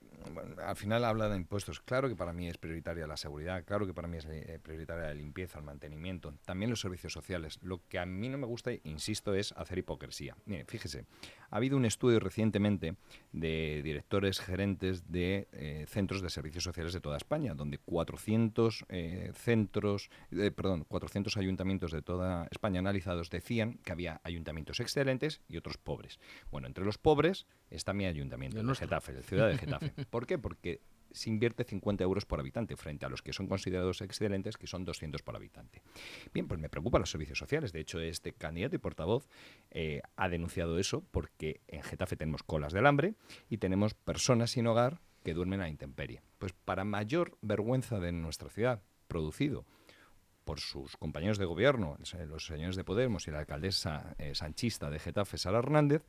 al final habla de impuestos. Claro que para mí es prioritaria la seguridad, claro que para mí es eh, prioritaria la limpieza, el mantenimiento, también los servicios sociales. Lo que a mí no me gusta, insisto, es hacer hipocresía. Mire, fíjese, ha habido un estudio recientemente de directores gerentes de eh, centros de servicios sociales de toda España, donde 400 eh, centros, eh, perdón, 400 ayuntamientos de toda España analizados decían que había ayuntamientos excelentes y otros pobres. Bueno, entre los pobres está mi ayuntamiento, El. Getafe, la ciudad de Getafe. ¿Por qué? Porque se invierte 50 euros por habitante frente a los que son considerados excelentes, que son 200 por habitante. Bien, pues me preocupan los servicios sociales. De hecho, este candidato y portavoz eh, ha denunciado eso porque en Getafe tenemos colas del hambre y tenemos personas sin hogar que duermen a intemperie. Pues para mayor vergüenza de nuestra ciudad, producido por sus compañeros de gobierno, los señores de Podemos y la alcaldesa eh, sanchista de Getafe, Sara Hernández,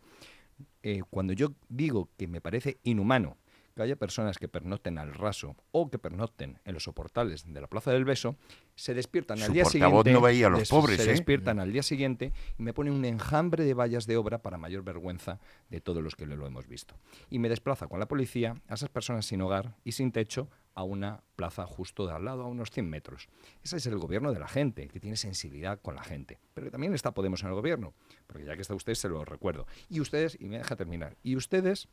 eh, cuando yo digo que me parece inhumano que haya personas que pernocten al raso o que pernocten en los soportales de la Plaza del Beso, se despiertan Su al día siguiente. no veía a los des- pobres, Se ¿eh? despiertan al día siguiente y me ponen un enjambre de vallas de obra para mayor vergüenza de todos los que lo hemos visto. Y me desplaza con la policía a esas personas sin hogar y sin techo a una plaza justo de al lado, a unos 100 metros. Ese es el gobierno de la gente, que tiene sensibilidad con la gente. Pero que también está Podemos en el gobierno, porque ya que está usted, se lo recuerdo. Y ustedes, y me deja terminar, y ustedes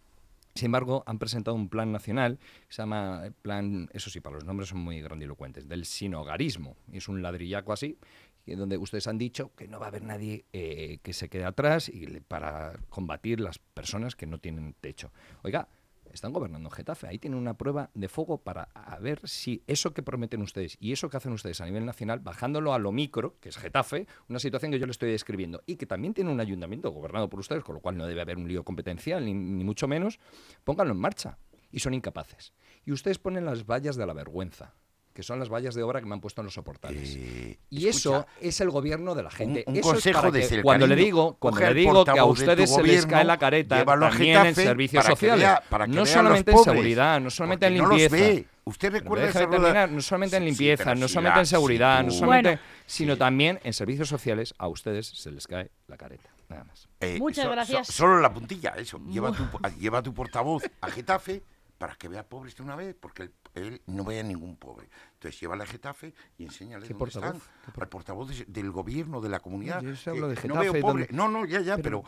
sin embargo, han presentado un plan nacional que se llama eh, plan, eso sí, para los nombres son muy grandilocuentes, del sinogarismo. Es un ladrillaco así, donde ustedes han dicho que no va a haber nadie eh, que se quede atrás y para combatir las personas que no tienen techo. Oiga, están gobernando Getafe, ahí tienen una prueba de fuego para a ver si eso que prometen ustedes y eso que hacen ustedes a nivel nacional, bajándolo a lo micro, que es Getafe, una situación que yo le estoy describiendo, y que también tiene un ayuntamiento gobernado por ustedes, con lo cual no debe haber un lío competencial, ni, ni mucho menos, pónganlo en marcha. Y son incapaces. Y ustedes ponen las vallas de la vergüenza, que son las vallas de obra que me han puesto en los soportales. Eh, Y eso es el gobierno de la gente. un Eso es consejo para desde que el cuando le digo, cuando le digo que a ustedes se les cae la careta también en servicios para que sociales, vea- para que no solamente en seguridad, no solamente en no los limpieza. ve. Usted recuerda esa terminar, no solamente en Sí, sí, limpieza, no solamente la- en seguridad, si no solamente, Bueno. sino Sí. también en servicios sociales a ustedes se les cae la careta. Nada más. Eh, Muchas so- so- gracias. solo la puntilla, eso. Lleva tu, lleva tu portavoz a Getafe para que vea pobres de una vez, porque él, él no vea ningún pobre. Entonces llévala a Getafe y enséñale ¿Qué dónde portavoz? están. ¿Qué por- Al portavoz de- del gobierno, de la comunidad. yo se hablo de no Getafe, veo pobre. No, no, ya, ya, pero,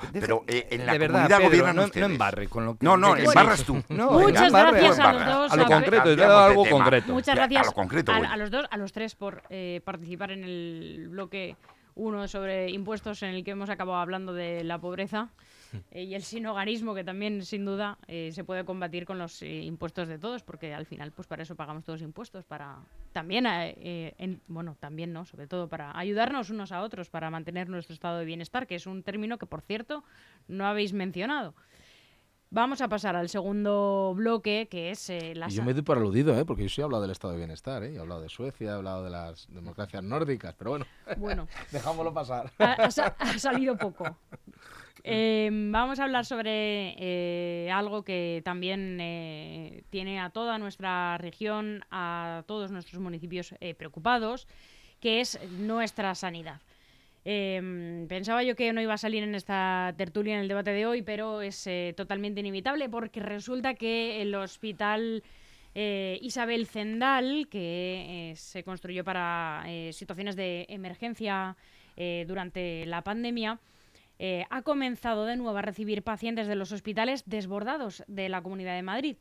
eh, en la de verdad, comunidad Pedro, gobiernan no, no ustedes. embarre con lo que... No, no, embarras tú. No, Muchas embarre, gracias a los embarra. dos. A lo concreto, he dado algo concreto. Muchas a gracias lo concreto a, a los dos, a los tres por eh, participar en el bloque uno sobre impuestos en el que hemos acabado hablando de la pobreza eh, y el sinogarismo que también sin duda eh, se puede combatir con los eh, impuestos de todos porque al final pues para eso pagamos todos impuestos para también en- bueno también no sobre todo para ayudarnos unos a otros para mantener nuestro estado de bienestar que es un término que por cierto no habéis mencionado Vamos a pasar al segundo bloque, que es eh, la Y yo me doy por aludido, ¿eh? porque yo sí he hablado del estado de bienestar, ¿eh? he hablado de Suecia, he hablado de las democracias nórdicas, pero bueno, Bueno, dejámoslo pasar. ha, ha sa- ha salido poco. Em, vamos a hablar sobre eh, algo que también eh, tiene a toda nuestra región, a todos nuestros municipios eh, preocupados, que es nuestra sanidad. Em, pensaba yo que no iba a salir en esta tertulia en el debate de hoy, pero es totalmente inevitable porque resulta que el hospital Isabel Zendal, que se construyó para situaciones de emergencia durante la pandemia, eh, ha comenzado de nuevo a recibir pacientes de los hospitales desbordados de la Comunidad de Madrid.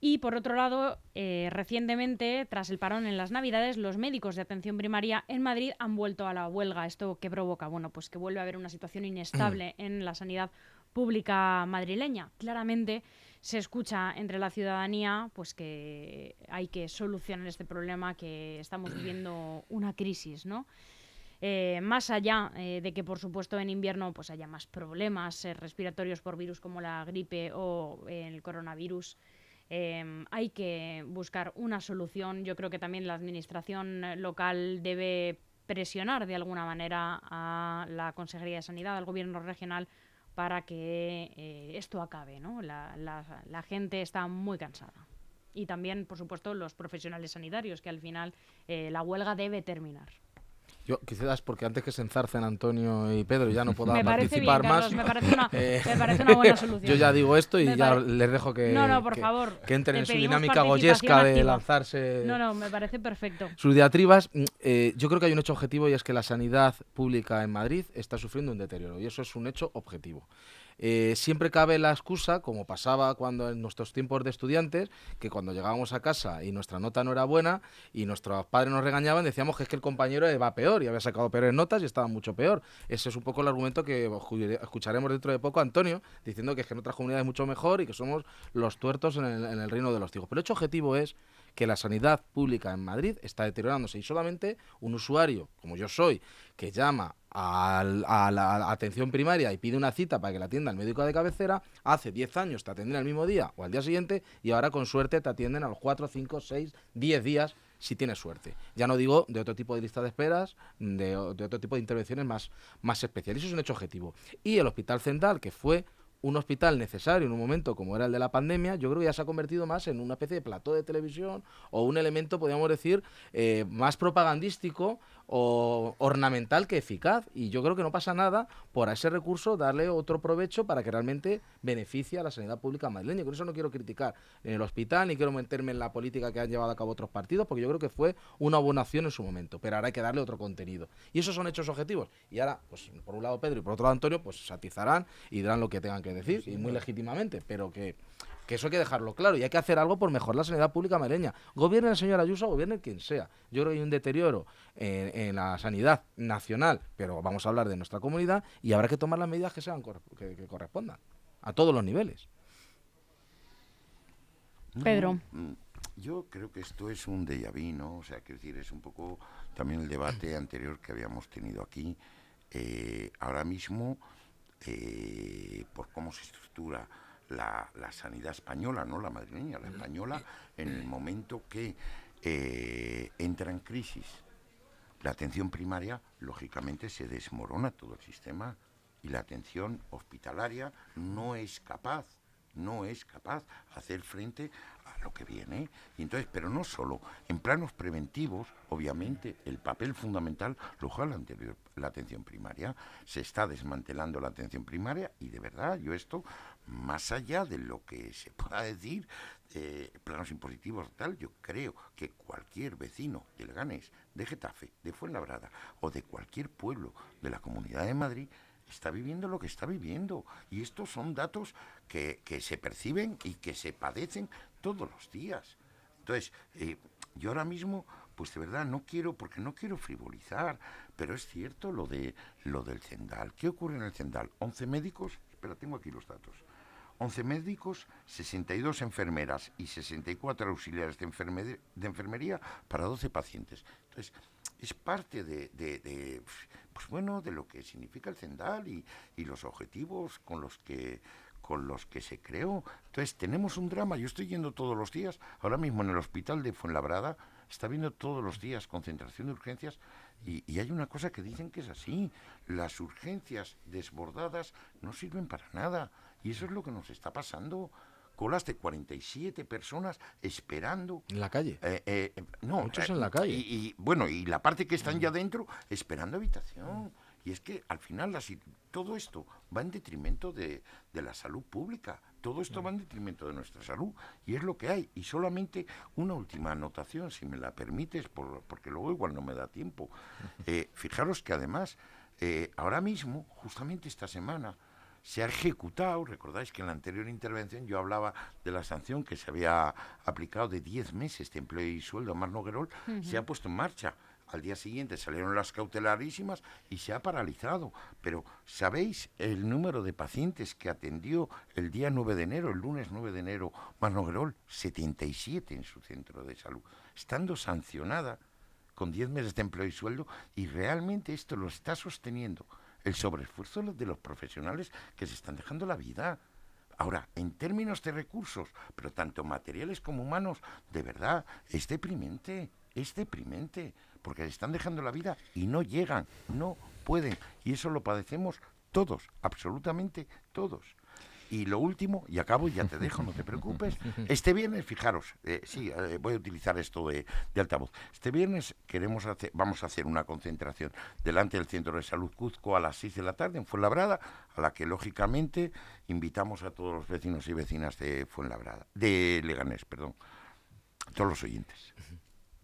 Y por otro lado, eh, recientemente, tras el parón en las Navidades, los médicos de atención primaria en Madrid han vuelto a la huelga. ¿Esto qué provoca? Bueno, pues que vuelve a haber una situación inestable en la sanidad pública madrileña. Claramente se escucha entre la ciudadanía pues que hay que solucionar este problema, que estamos viviendo una crisis, ¿no? Eh, más allá eh, de que, por supuesto, en invierno pues haya más problemas eh, respiratorios por virus como la gripe o el coronavirus, em, hay que buscar una solución. Yo creo que también la administración local debe presionar de alguna manera a la Consejería de Sanidad, al Gobierno regional, para que esto acabe. ¿no? La gente está muy cansada y también, por supuesto, los profesionales sanitarios, que al final la huelga debe terminar. Yo quizás porque antes que se enzarcen Antonio y Pedro ya no pueda participar más. Me parece, una, eh, me parece una buena solución. Yo ya digo esto y ya les dejo que, que, entren en su dinámica goyesca de lanzarse. No, no, me parece perfecto. Sus diatribas, mm, eh, yo creo que hay un hecho objetivo y es que la sanidad pública en Madrid está sufriendo un deterioro y eso es un hecho objetivo. Eh, siempre cabe la excusa, como pasaba cuando en nuestros tiempos de estudiantes, que cuando llegábamos a casa y nuestra nota no era buena y nuestros padres nos regañaban, decíamos que es que el compañero va peor y había sacado peores notas y estaba mucho peor. Ese es un poco el argumento que escucharemos dentro de poco Antonio, diciendo que es que en otras comunidades es mucho mejor y que somos los tuertos en el, en el reino de los tigos. Pero el hecho objetivo es que la sanidad pública en Madrid está deteriorándose y solamente un usuario, como yo soy, que llama a, la atención primaria y pide una cita para que la atienda el médico de cabecera, hace 10 años te atenden el mismo día o al día siguiente y ahora con suerte te atienden a los 4, 5, 6, 10 días si tienes suerte. Ya no digo de otro tipo de lista de esperas, de, otro tipo de intervenciones más, más especiales. Eso es un hecho objetivo. Y el Hospital Central, que fue un hospital necesario en un momento como era el de la pandemia, yo creo que ya se ha convertido más en una especie de plató de televisión o un elemento, podríamos decir, eh, más propagandístico o ornamental que eficaz. Y yo creo que no pasa nada por a ese recurso darle otro provecho para que realmente beneficie a la sanidad pública madrileña. Con eso no quiero criticar en el hospital ni quiero meterme en la política que han llevado a cabo otros partidos, porque yo creo que fue una buena acción en su momento. Pero ahora hay que darle otro contenido. Y esos son hechos objetivos. Y ahora, pues por un lado Pedro y por otro lado Antonio, pues satizarán y dirán lo que tengan que decir, y muy legítimamente, pero que que eso hay que dejarlo claro y hay que hacer algo por mejorar la sanidad pública madrileña. Gobierne el señor Ayuso, gobierne quien sea. Yo creo que hay un deterioro en, la sanidad nacional, pero vamos a hablar de nuestra comunidad y habrá que tomar las medidas que, sean, que, correspondan a todos los niveles. Pedro. Mm, yo creo que esto es un déjà vu, ¿no? O sea, quiero decir, es un poco también el debate anterior que habíamos tenido aquí. Eh, ahora mismo, eh, por cómo se estructura la, sanidad española, no la madrileña, la española, en el momento que eh, entra en crisis la atención primaria, lógicamente se desmorona todo el sistema y la atención hospitalaria no es capaz, no es capaz de hacer frente a lo que viene. Y entonces, pero no solo, en planos preventivos, obviamente, el papel fundamental lo juega la, anterior, la atención primaria. Se está desmantelando la atención primaria y de verdad, yo esto más allá de lo que se pueda decir, eh, planos impositivos tal, yo creo que cualquier vecino de Leganés, de Getafe, de Fuenlabrada o de cualquier pueblo de la Comunidad de Madrid está viviendo lo que está viviendo. Y estos son datos que, se perciben y que se padecen todos los días. Entonces, eh, yo ahora mismo, pues de verdad no quiero, porque no quiero frivolizar, pero es cierto lo de lo del Cendal. ¿Qué ocurre en el Cendal? 11 médicos, espera, tengo aquí los datos. 11 médicos, 62 enfermeras y 64 auxiliares de, enfermería para 12 pacientes. Entonces, es parte de, pues bueno, de lo que significa el CENDAL y, los objetivos con los que con los que se creó. Entonces tenemos un drama, yo estoy yendo todos los días, ahora mismo en el hospital de Fuenlabrada, está viendo todos los días concentración de urgencias y, hay una cosa que dicen que es así, las urgencias desbordadas no sirven para nada y eso es lo que nos está pasando. Colas de 47 personas esperando. ¿En la calle? Eh, eh, no, Muchos eh, en la calle. Y, y, bueno, y la parte que están ya dentro esperando habitación. Y es que al final la, todo esto va en detrimento de, de, la salud pública, todo esto va en detrimento de nuestra salud y es lo que hay. Y solamente una última anotación, si me la permites, por, porque luego igual no me da tiempo. Eh, fijaros que además, eh, ahora mismo, justamente esta semana, se ha ejecutado, recordáis que en la anterior intervención yo hablaba de la sanción que se había aplicado de 10 meses de empleo y sueldo a Mar Noguerol, uh -huh. se ha puesto en marcha. Al día siguiente salieron las cautelarísimas y se ha paralizado. Pero ¿sabéis el número de pacientes que atendió el día 9 de enero, el lunes 9 de enero, Mar Noguerol? 77 en su centro de salud, estando sancionada con 10 meses de empleo y sueldo y realmente esto lo está sosteniendo el sobreesfuerzo de los profesionales que se están dejando la vida. Ahora, en términos de recursos, pero tanto materiales como humanos, de verdad, es deprimente, es deprimente, porque se están dejando la vida y no llegan, no pueden. Y eso lo padecemos todos, absolutamente todos. Y lo último, y acabo, ya te dejo, no te preocupes. Este viernes, fijaros, eh, sí, eh, voy a utilizar esto de, de, altavoz. Este viernes queremos hacer, vamos a hacer una concentración delante del Centro de Salud Cuzco a las 6 de la tarde en Fuenlabrada, a la que lógicamente invitamos a todos los vecinos y vecinas de Fuenlabrada, de Leganés, perdón, todos los oyentes.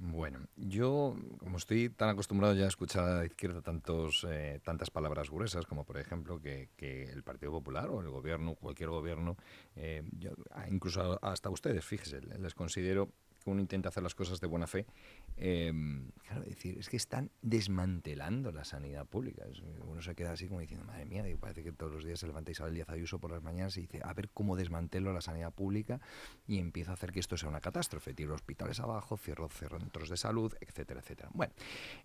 Bueno, yo como estoy tan acostumbrado ya a escuchar a la izquierda tantos, eh, tantas palabras gruesas como por ejemplo que, que, el Partido Popular o el gobierno, cualquier gobierno, eh, yo, incluso hasta ustedes, fíjese, les considero que uno intenta hacer las cosas de buena fe, eh, claro, decir, es que están desmantelando la sanidad pública. Uno se queda así como diciendo, madre mía, parece que todos los días se levanta Isabel Díaz Ayuso por las mañanas y dice, a ver cómo desmantelo la sanidad pública y empiezo a hacer que esto sea una catástrofe. Tiro hospitales abajo, cierro, cierro centros de salud, etcétera, etcétera. Bueno,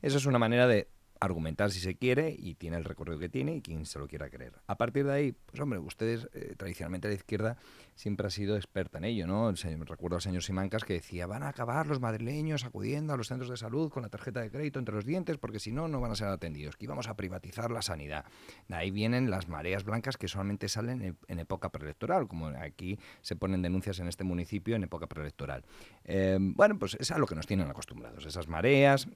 eso es una manera de argumentar si se quiere y tiene el recorrido que tiene y quien se lo quiera creer. A partir de ahí, pues hombre, ustedes, eh, tradicionalmente la izquierda siempre ha sido experta en ello, ¿no? Recuerdo al señor Simancas que decía, van a acabar los madrileños acudiendo a los centros de salud con la tarjeta de crédito entre los dientes porque si no, no van a ser atendidos, que íbamos a privatizar la sanidad. De ahí vienen las mareas blancas que solamente salen en, época preelectoral, como aquí se ponen denuncias en este municipio en época preelectoral. Eh, bueno, pues es a lo que nos tienen acostumbrados, esas mareas.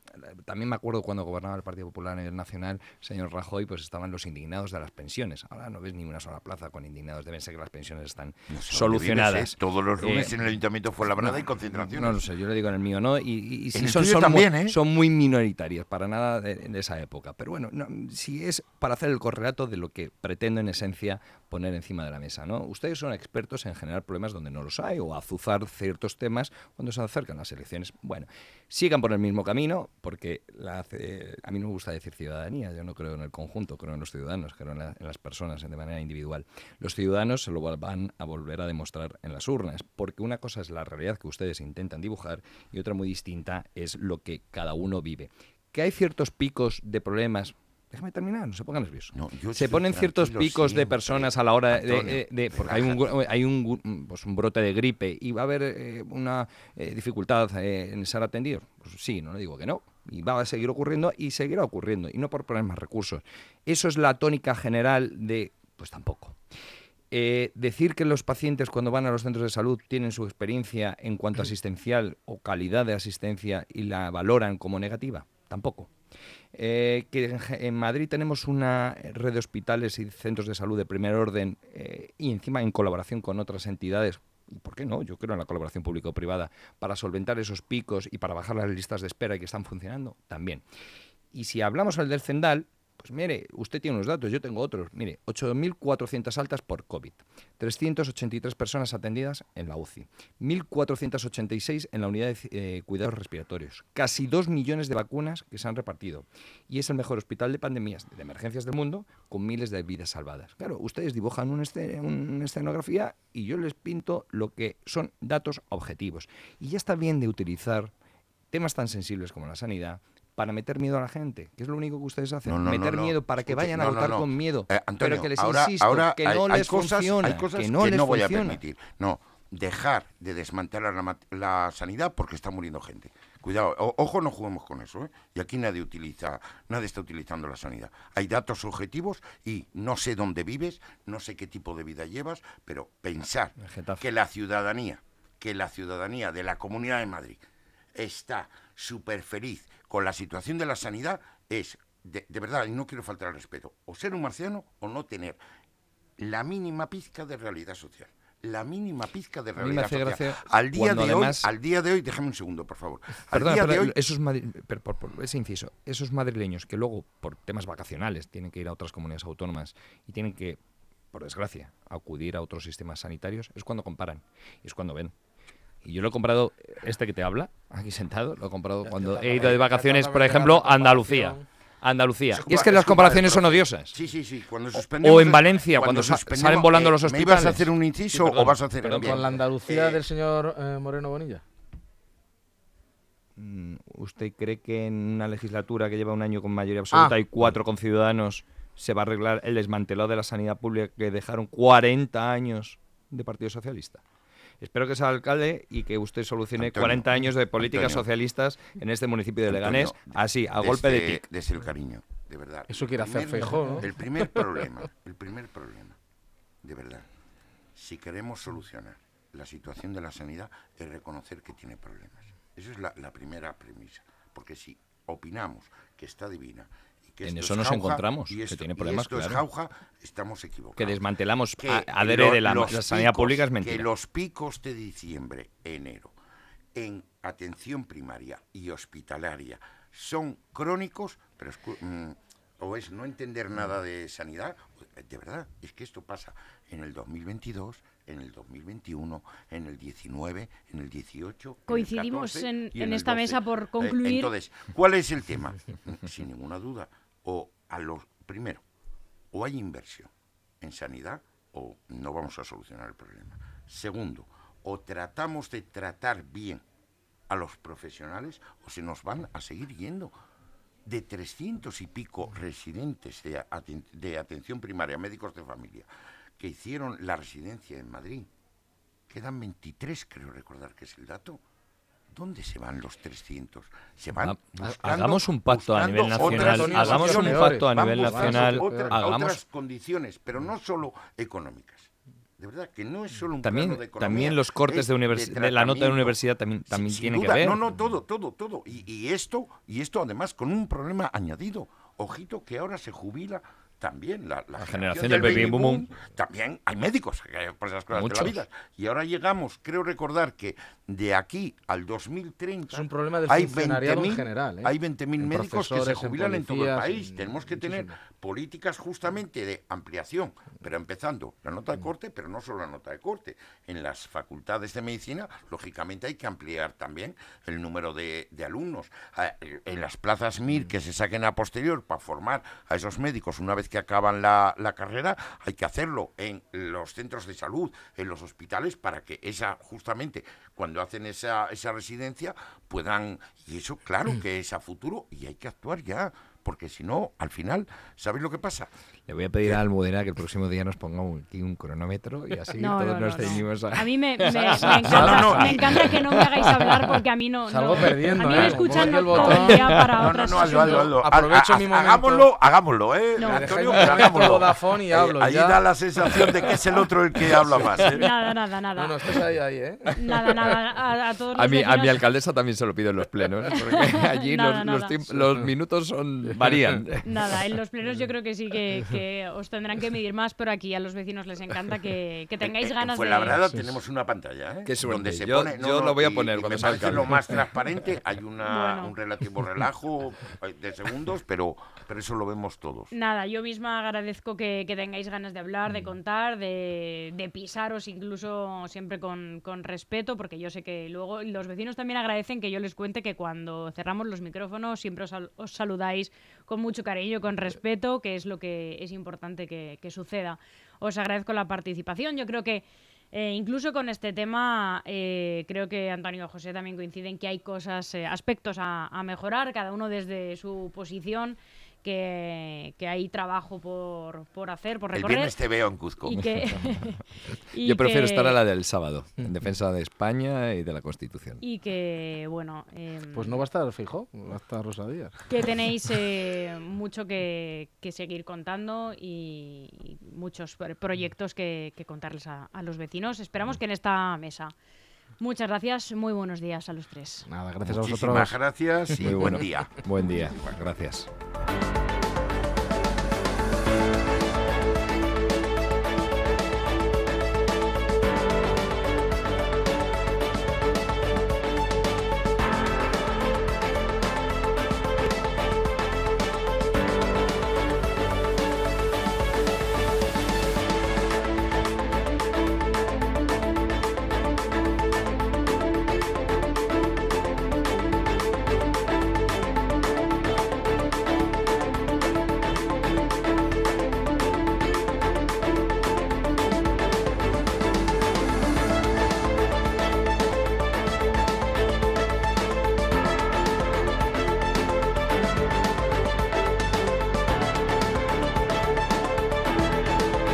También me acuerdo cuando gobernaba el Partido Popular en el Nacional, señor Rajoy, pues estaban los indignados de las pensiones. Ahora no ves ni una sola plaza con indignados. Deben ser que las pensiones están solucionadas. Vives, ¿eh? Todos los lunes eh, en el ayuntamiento fue la no, y concentración. No lo sé, yo le digo en el mío no. Y, y, y si son, son, también, muy, ¿eh? son muy minoritarias, para nada de, de esa época. Pero bueno, no, si es para hacer el correlato de lo que pretendo en esencia poner encima de la mesa. ¿no? Ustedes son expertos en generar problemas donde no los hay o azuzar ciertos temas cuando se acercan las elecciones. Bueno, sigan por el mismo camino, porque la, a mí no me gusta decir ciudadanía, yo no creo en el conjunto, creo en los ciudadanos, creo en, la, en las personas de manera individual. Los ciudadanos se lo van a volver a demostrar en las urnas, porque una cosa es la realidad que ustedes intentan dibujar y otra muy distinta es lo que cada uno vive. Que hay ciertos picos de problemas Déjame terminar, no se pongan nerviosos. No, se ponen ciertos picos siempre, de personas a la hora de, de, de porque hay un hay un, pues un brote de gripe y va a haber eh, una eh, dificultad eh, en ser atendido. Pues sí, no le digo que no. Y va a seguir ocurriendo y seguirá ocurriendo y no por poner más recursos. Eso es la tónica general de pues tampoco. Eh, decir que los pacientes cuando van a los centros de salud tienen su experiencia en cuanto a asistencial o calidad de asistencia y la valoran como negativa, tampoco. Eh, que en, Madrid tenemos una red de hospitales y centros de salud de primer orden eh, y encima en colaboración con otras entidades. ¿Por qué no? Yo creo en la colaboración público-privada para solventar esos picos y para bajar las listas de espera que están funcionando también. Y si hablamos del Cendal, pues mire, usted tiene unos datos, yo tengo otros. Mire, 8.400 altas por COVID, 383 personas atendidas en la UCI, 1.486 en la unidad de eh, cuidados respiratorios, casi 2 millones de vacunas que se han repartido. Y es el mejor hospital de pandemias, de emergencias del mundo, con miles de vidas salvadas. Claro, ustedes dibujan un un, una escenografía y yo les pinto lo que son datos objetivos. Y ya está bien de utilizar temas tan sensibles como la sanidad para meter miedo a la gente, que es lo único que ustedes hacen, No, no, no, meter no. miedo para que vayan a votar con miedo, Eh, Antonio, pero que les ahora, insisto ahora que no hay les cosas, funciona, hay cosas que no les voy a funciona. permitir. No, dejar de desmantelar la, sanidad porque está muriendo gente. Cuidado, o- ojo, no juguemos con eso. ¿eh? Y aquí nadie utiliza, nadie está utilizando la sanidad. Hay datos objetivos y no sé dónde vives, no sé qué tipo de vida llevas, pero pensar que la ciudadanía, que la ciudadanía de la Comunidad de Madrid está súper feliz con la situación de la sanidad es, de, de verdad, y no quiero faltar al respeto, o ser un marciano o no tener la mínima pizca de realidad social. La mínima pizca de realidad social. gracia al día de además- hoy, al día de hoy, déjame un segundo, por favor. Al Perdona, día de hoy, esos madri- per- por, por ese inciso, esos madrileños que luego, por temas vacacionales, tienen que ir a otras comunidades autónomas y tienen que, por desgracia, acudir a otros sistemas sanitarios, es cuando comparan es cuando ven. Y yo lo he comprado, este que te habla, aquí sentado, lo he comprado cuando he ido de vacaciones, por ejemplo, a Andalucía. Andalucía. Y es que las del comparaciones son odiosas. Sí, sí, sí. Cuando O en Valencia, cuando suspendemos- salen volando los ¿Me ibas a hospitales? hacer un inciso Sí, perdón, o vas a hacer perdón, bien? Con la Andalucía Eh, del señor eh, Moreno Bonilla. Mm, ¿Usted cree que en una legislatura que lleva un año con mayoría absoluta Ah. y cuatro con ciudadanos se va a arreglar el desmantelado de la sanidad pública que dejaron 40 años de Partido Socialista? Espero que sea alcalde y que usted solucione Antonio, 40 años de políticas Antonio. socialistas en este municipio de Leganés, Antonio, así, a desde- golpe de tic. Desde el cariño, de verdad. Eso quiere hacer Feijóo, ¿no? El primer problema, el primer problema, de verdad, si queremos solucionar la situación de la sanidad, es reconocer que tiene problemas. Esa es la, la primera premisa. Porque si opinamos que está divina que En esto eso es nos jauja, encontramos, y que esto, tiene y problemas, esto es claro. jauja, estamos equivocados Que desmantelamos que a- adrede lo- de la, la sanidad picos- pública es Que mentira. los picos de diciembre, enero, en atención primaria y hospitalaria son crónicos, pero escu- mm, o es no entender nada de sanidad, de verdad, es que esto pasa en el 2022, en el 2021, en el 19, en el 18. en el Coincidimos 14 en- y en el esta 12. mesa por Eh, concluir. entonces, ¿cuál es el tema? Sin ninguna duda, o a los primero, o hay inversión en sanidad o no vamos a solucionar el problema. Segundo, o tratamos de tratar bien a los profesionales o se nos van a seguir yendo. De 300 y pico residentes de, de atención primaria, médicos de familia, que hicieron la residencia en Madrid, quedan 23, creo recordar que es el dato. ¿Dónde se van los 300? Se van buscando- hagamos un pacto a nivel nacional, hagamos un pacto a nivel nacional, otra- hagamos- otras condiciones, pero no solo económicas. De verdad, que no es solo un También, plano de economía, también los cortes es de, la nota de universidad también, también sin que duda. ver. No, no, todo, todo, todo. Y, y esto, y esto además con un problema añadido. Ojito que ahora se jubila también la, la La generación generación del baby boom. También hay médicos por esas cosas de la vida. Y ahora llegamos, creo recordar que de aquí al 2030 Es un problema del hay funcionariado en 20.000 general, ¿eh? Hay 20.000 En médicos que se en jubilan en, todo el país. en Tenemos que tener políticas justamente de ampliación, pero empezando la nota de corte, pero no solo la nota de corte. En las facultades de medicina, lógicamente hay que ampliar también el número de, de alumnos. Ah, En las plazas MIR que se saquen a posterior para formar a esos médicos una vez que acaban la, la carrera, hay que hacerlo en los centros de salud, en los hospitales, para que esa, justamente, cuando hacen esa, esa residencia, puedan, y eso claro que es a futuro, y hay que actuar ya, porque si no, al final, ¿sabéis lo que pasa? Le voy a pedir a Almudena que el próximo día nos ponga un- aquí un cronómetro y así No, todos no, nos no, no. ceñimos a... A mí me, me- me encanta, No, no, me encanta que no me hagáis hablar porque a mí no. Salgo no- perdiendo, A mí ¿eh? me Como escuchan el botón. para No, no, no, Aldo, Aldo. Aprovecho ha- mi momento. Hagámoslo, hagámoslo, ¿eh? Antonio, hagámoslo. Vodafone y Eh, hablo, ahí ya. da la sensación de que es el otro el que habla más, ¿eh? Nada, nada, nada. No, no, estés ahí, ahí, ¿eh? Nada, nada. A, a todos A los mi, a mi alcaldesa también se lo pido en los plenos, porque allí Nada, los, nada. los minutos son varían. Nada, en los plenos yo creo que sí que, que os tendrán que medir más, pero aquí a los vecinos les encanta que, que tengáis En- ganas en de... Fuenlabrada tenemos una pantalla, ¿eh? Qué. Donde se Yo- pone, no, yo no, lo voy a y- poner y cuando me parece alcalde. lo más transparente. Hay una, Bueno. un relativo relajo eh, de segundos, pero, pero eso lo vemos todos. Nada, yo misma agradezco que, que tengáis ganas de hablar, Mm. de contar, de, de pisaros incluso siempre con, con respeto, porque yo sé que luego los vecinos también agradecen que yo les cuente que cuando cerramos los micrófonos siempre os, os saludáis con mucho cariño, con respeto, que es lo que es importante que, suceda. Os agradezco la participación. Yo creo que Eh, incluso con este tema, eh, creo que Antonio y José también coinciden que hay cosas, eh, aspectos a mejorar, cada uno desde su posición que, que hay trabajo por, por hacer, por El recorrer. viernes te veo en Cuzco. y que, y Yo prefiero que- estar a la del sábado, en defensa de España y de la Constitución. Y que, bueno, em, Pues no va a estar Fijo, va a estar Rosa Díaz. que tenéis eh, mucho que, que seguir contando y, y muchos pro- proyectos que, que contarles a, a los vecinos. Esperamos que en esta mesa. Muchas gracias, muy buenos días a los tres. Nada, gracias a Muchísimas vosotros. gracias y Muy buen día. Buen día. Gracias.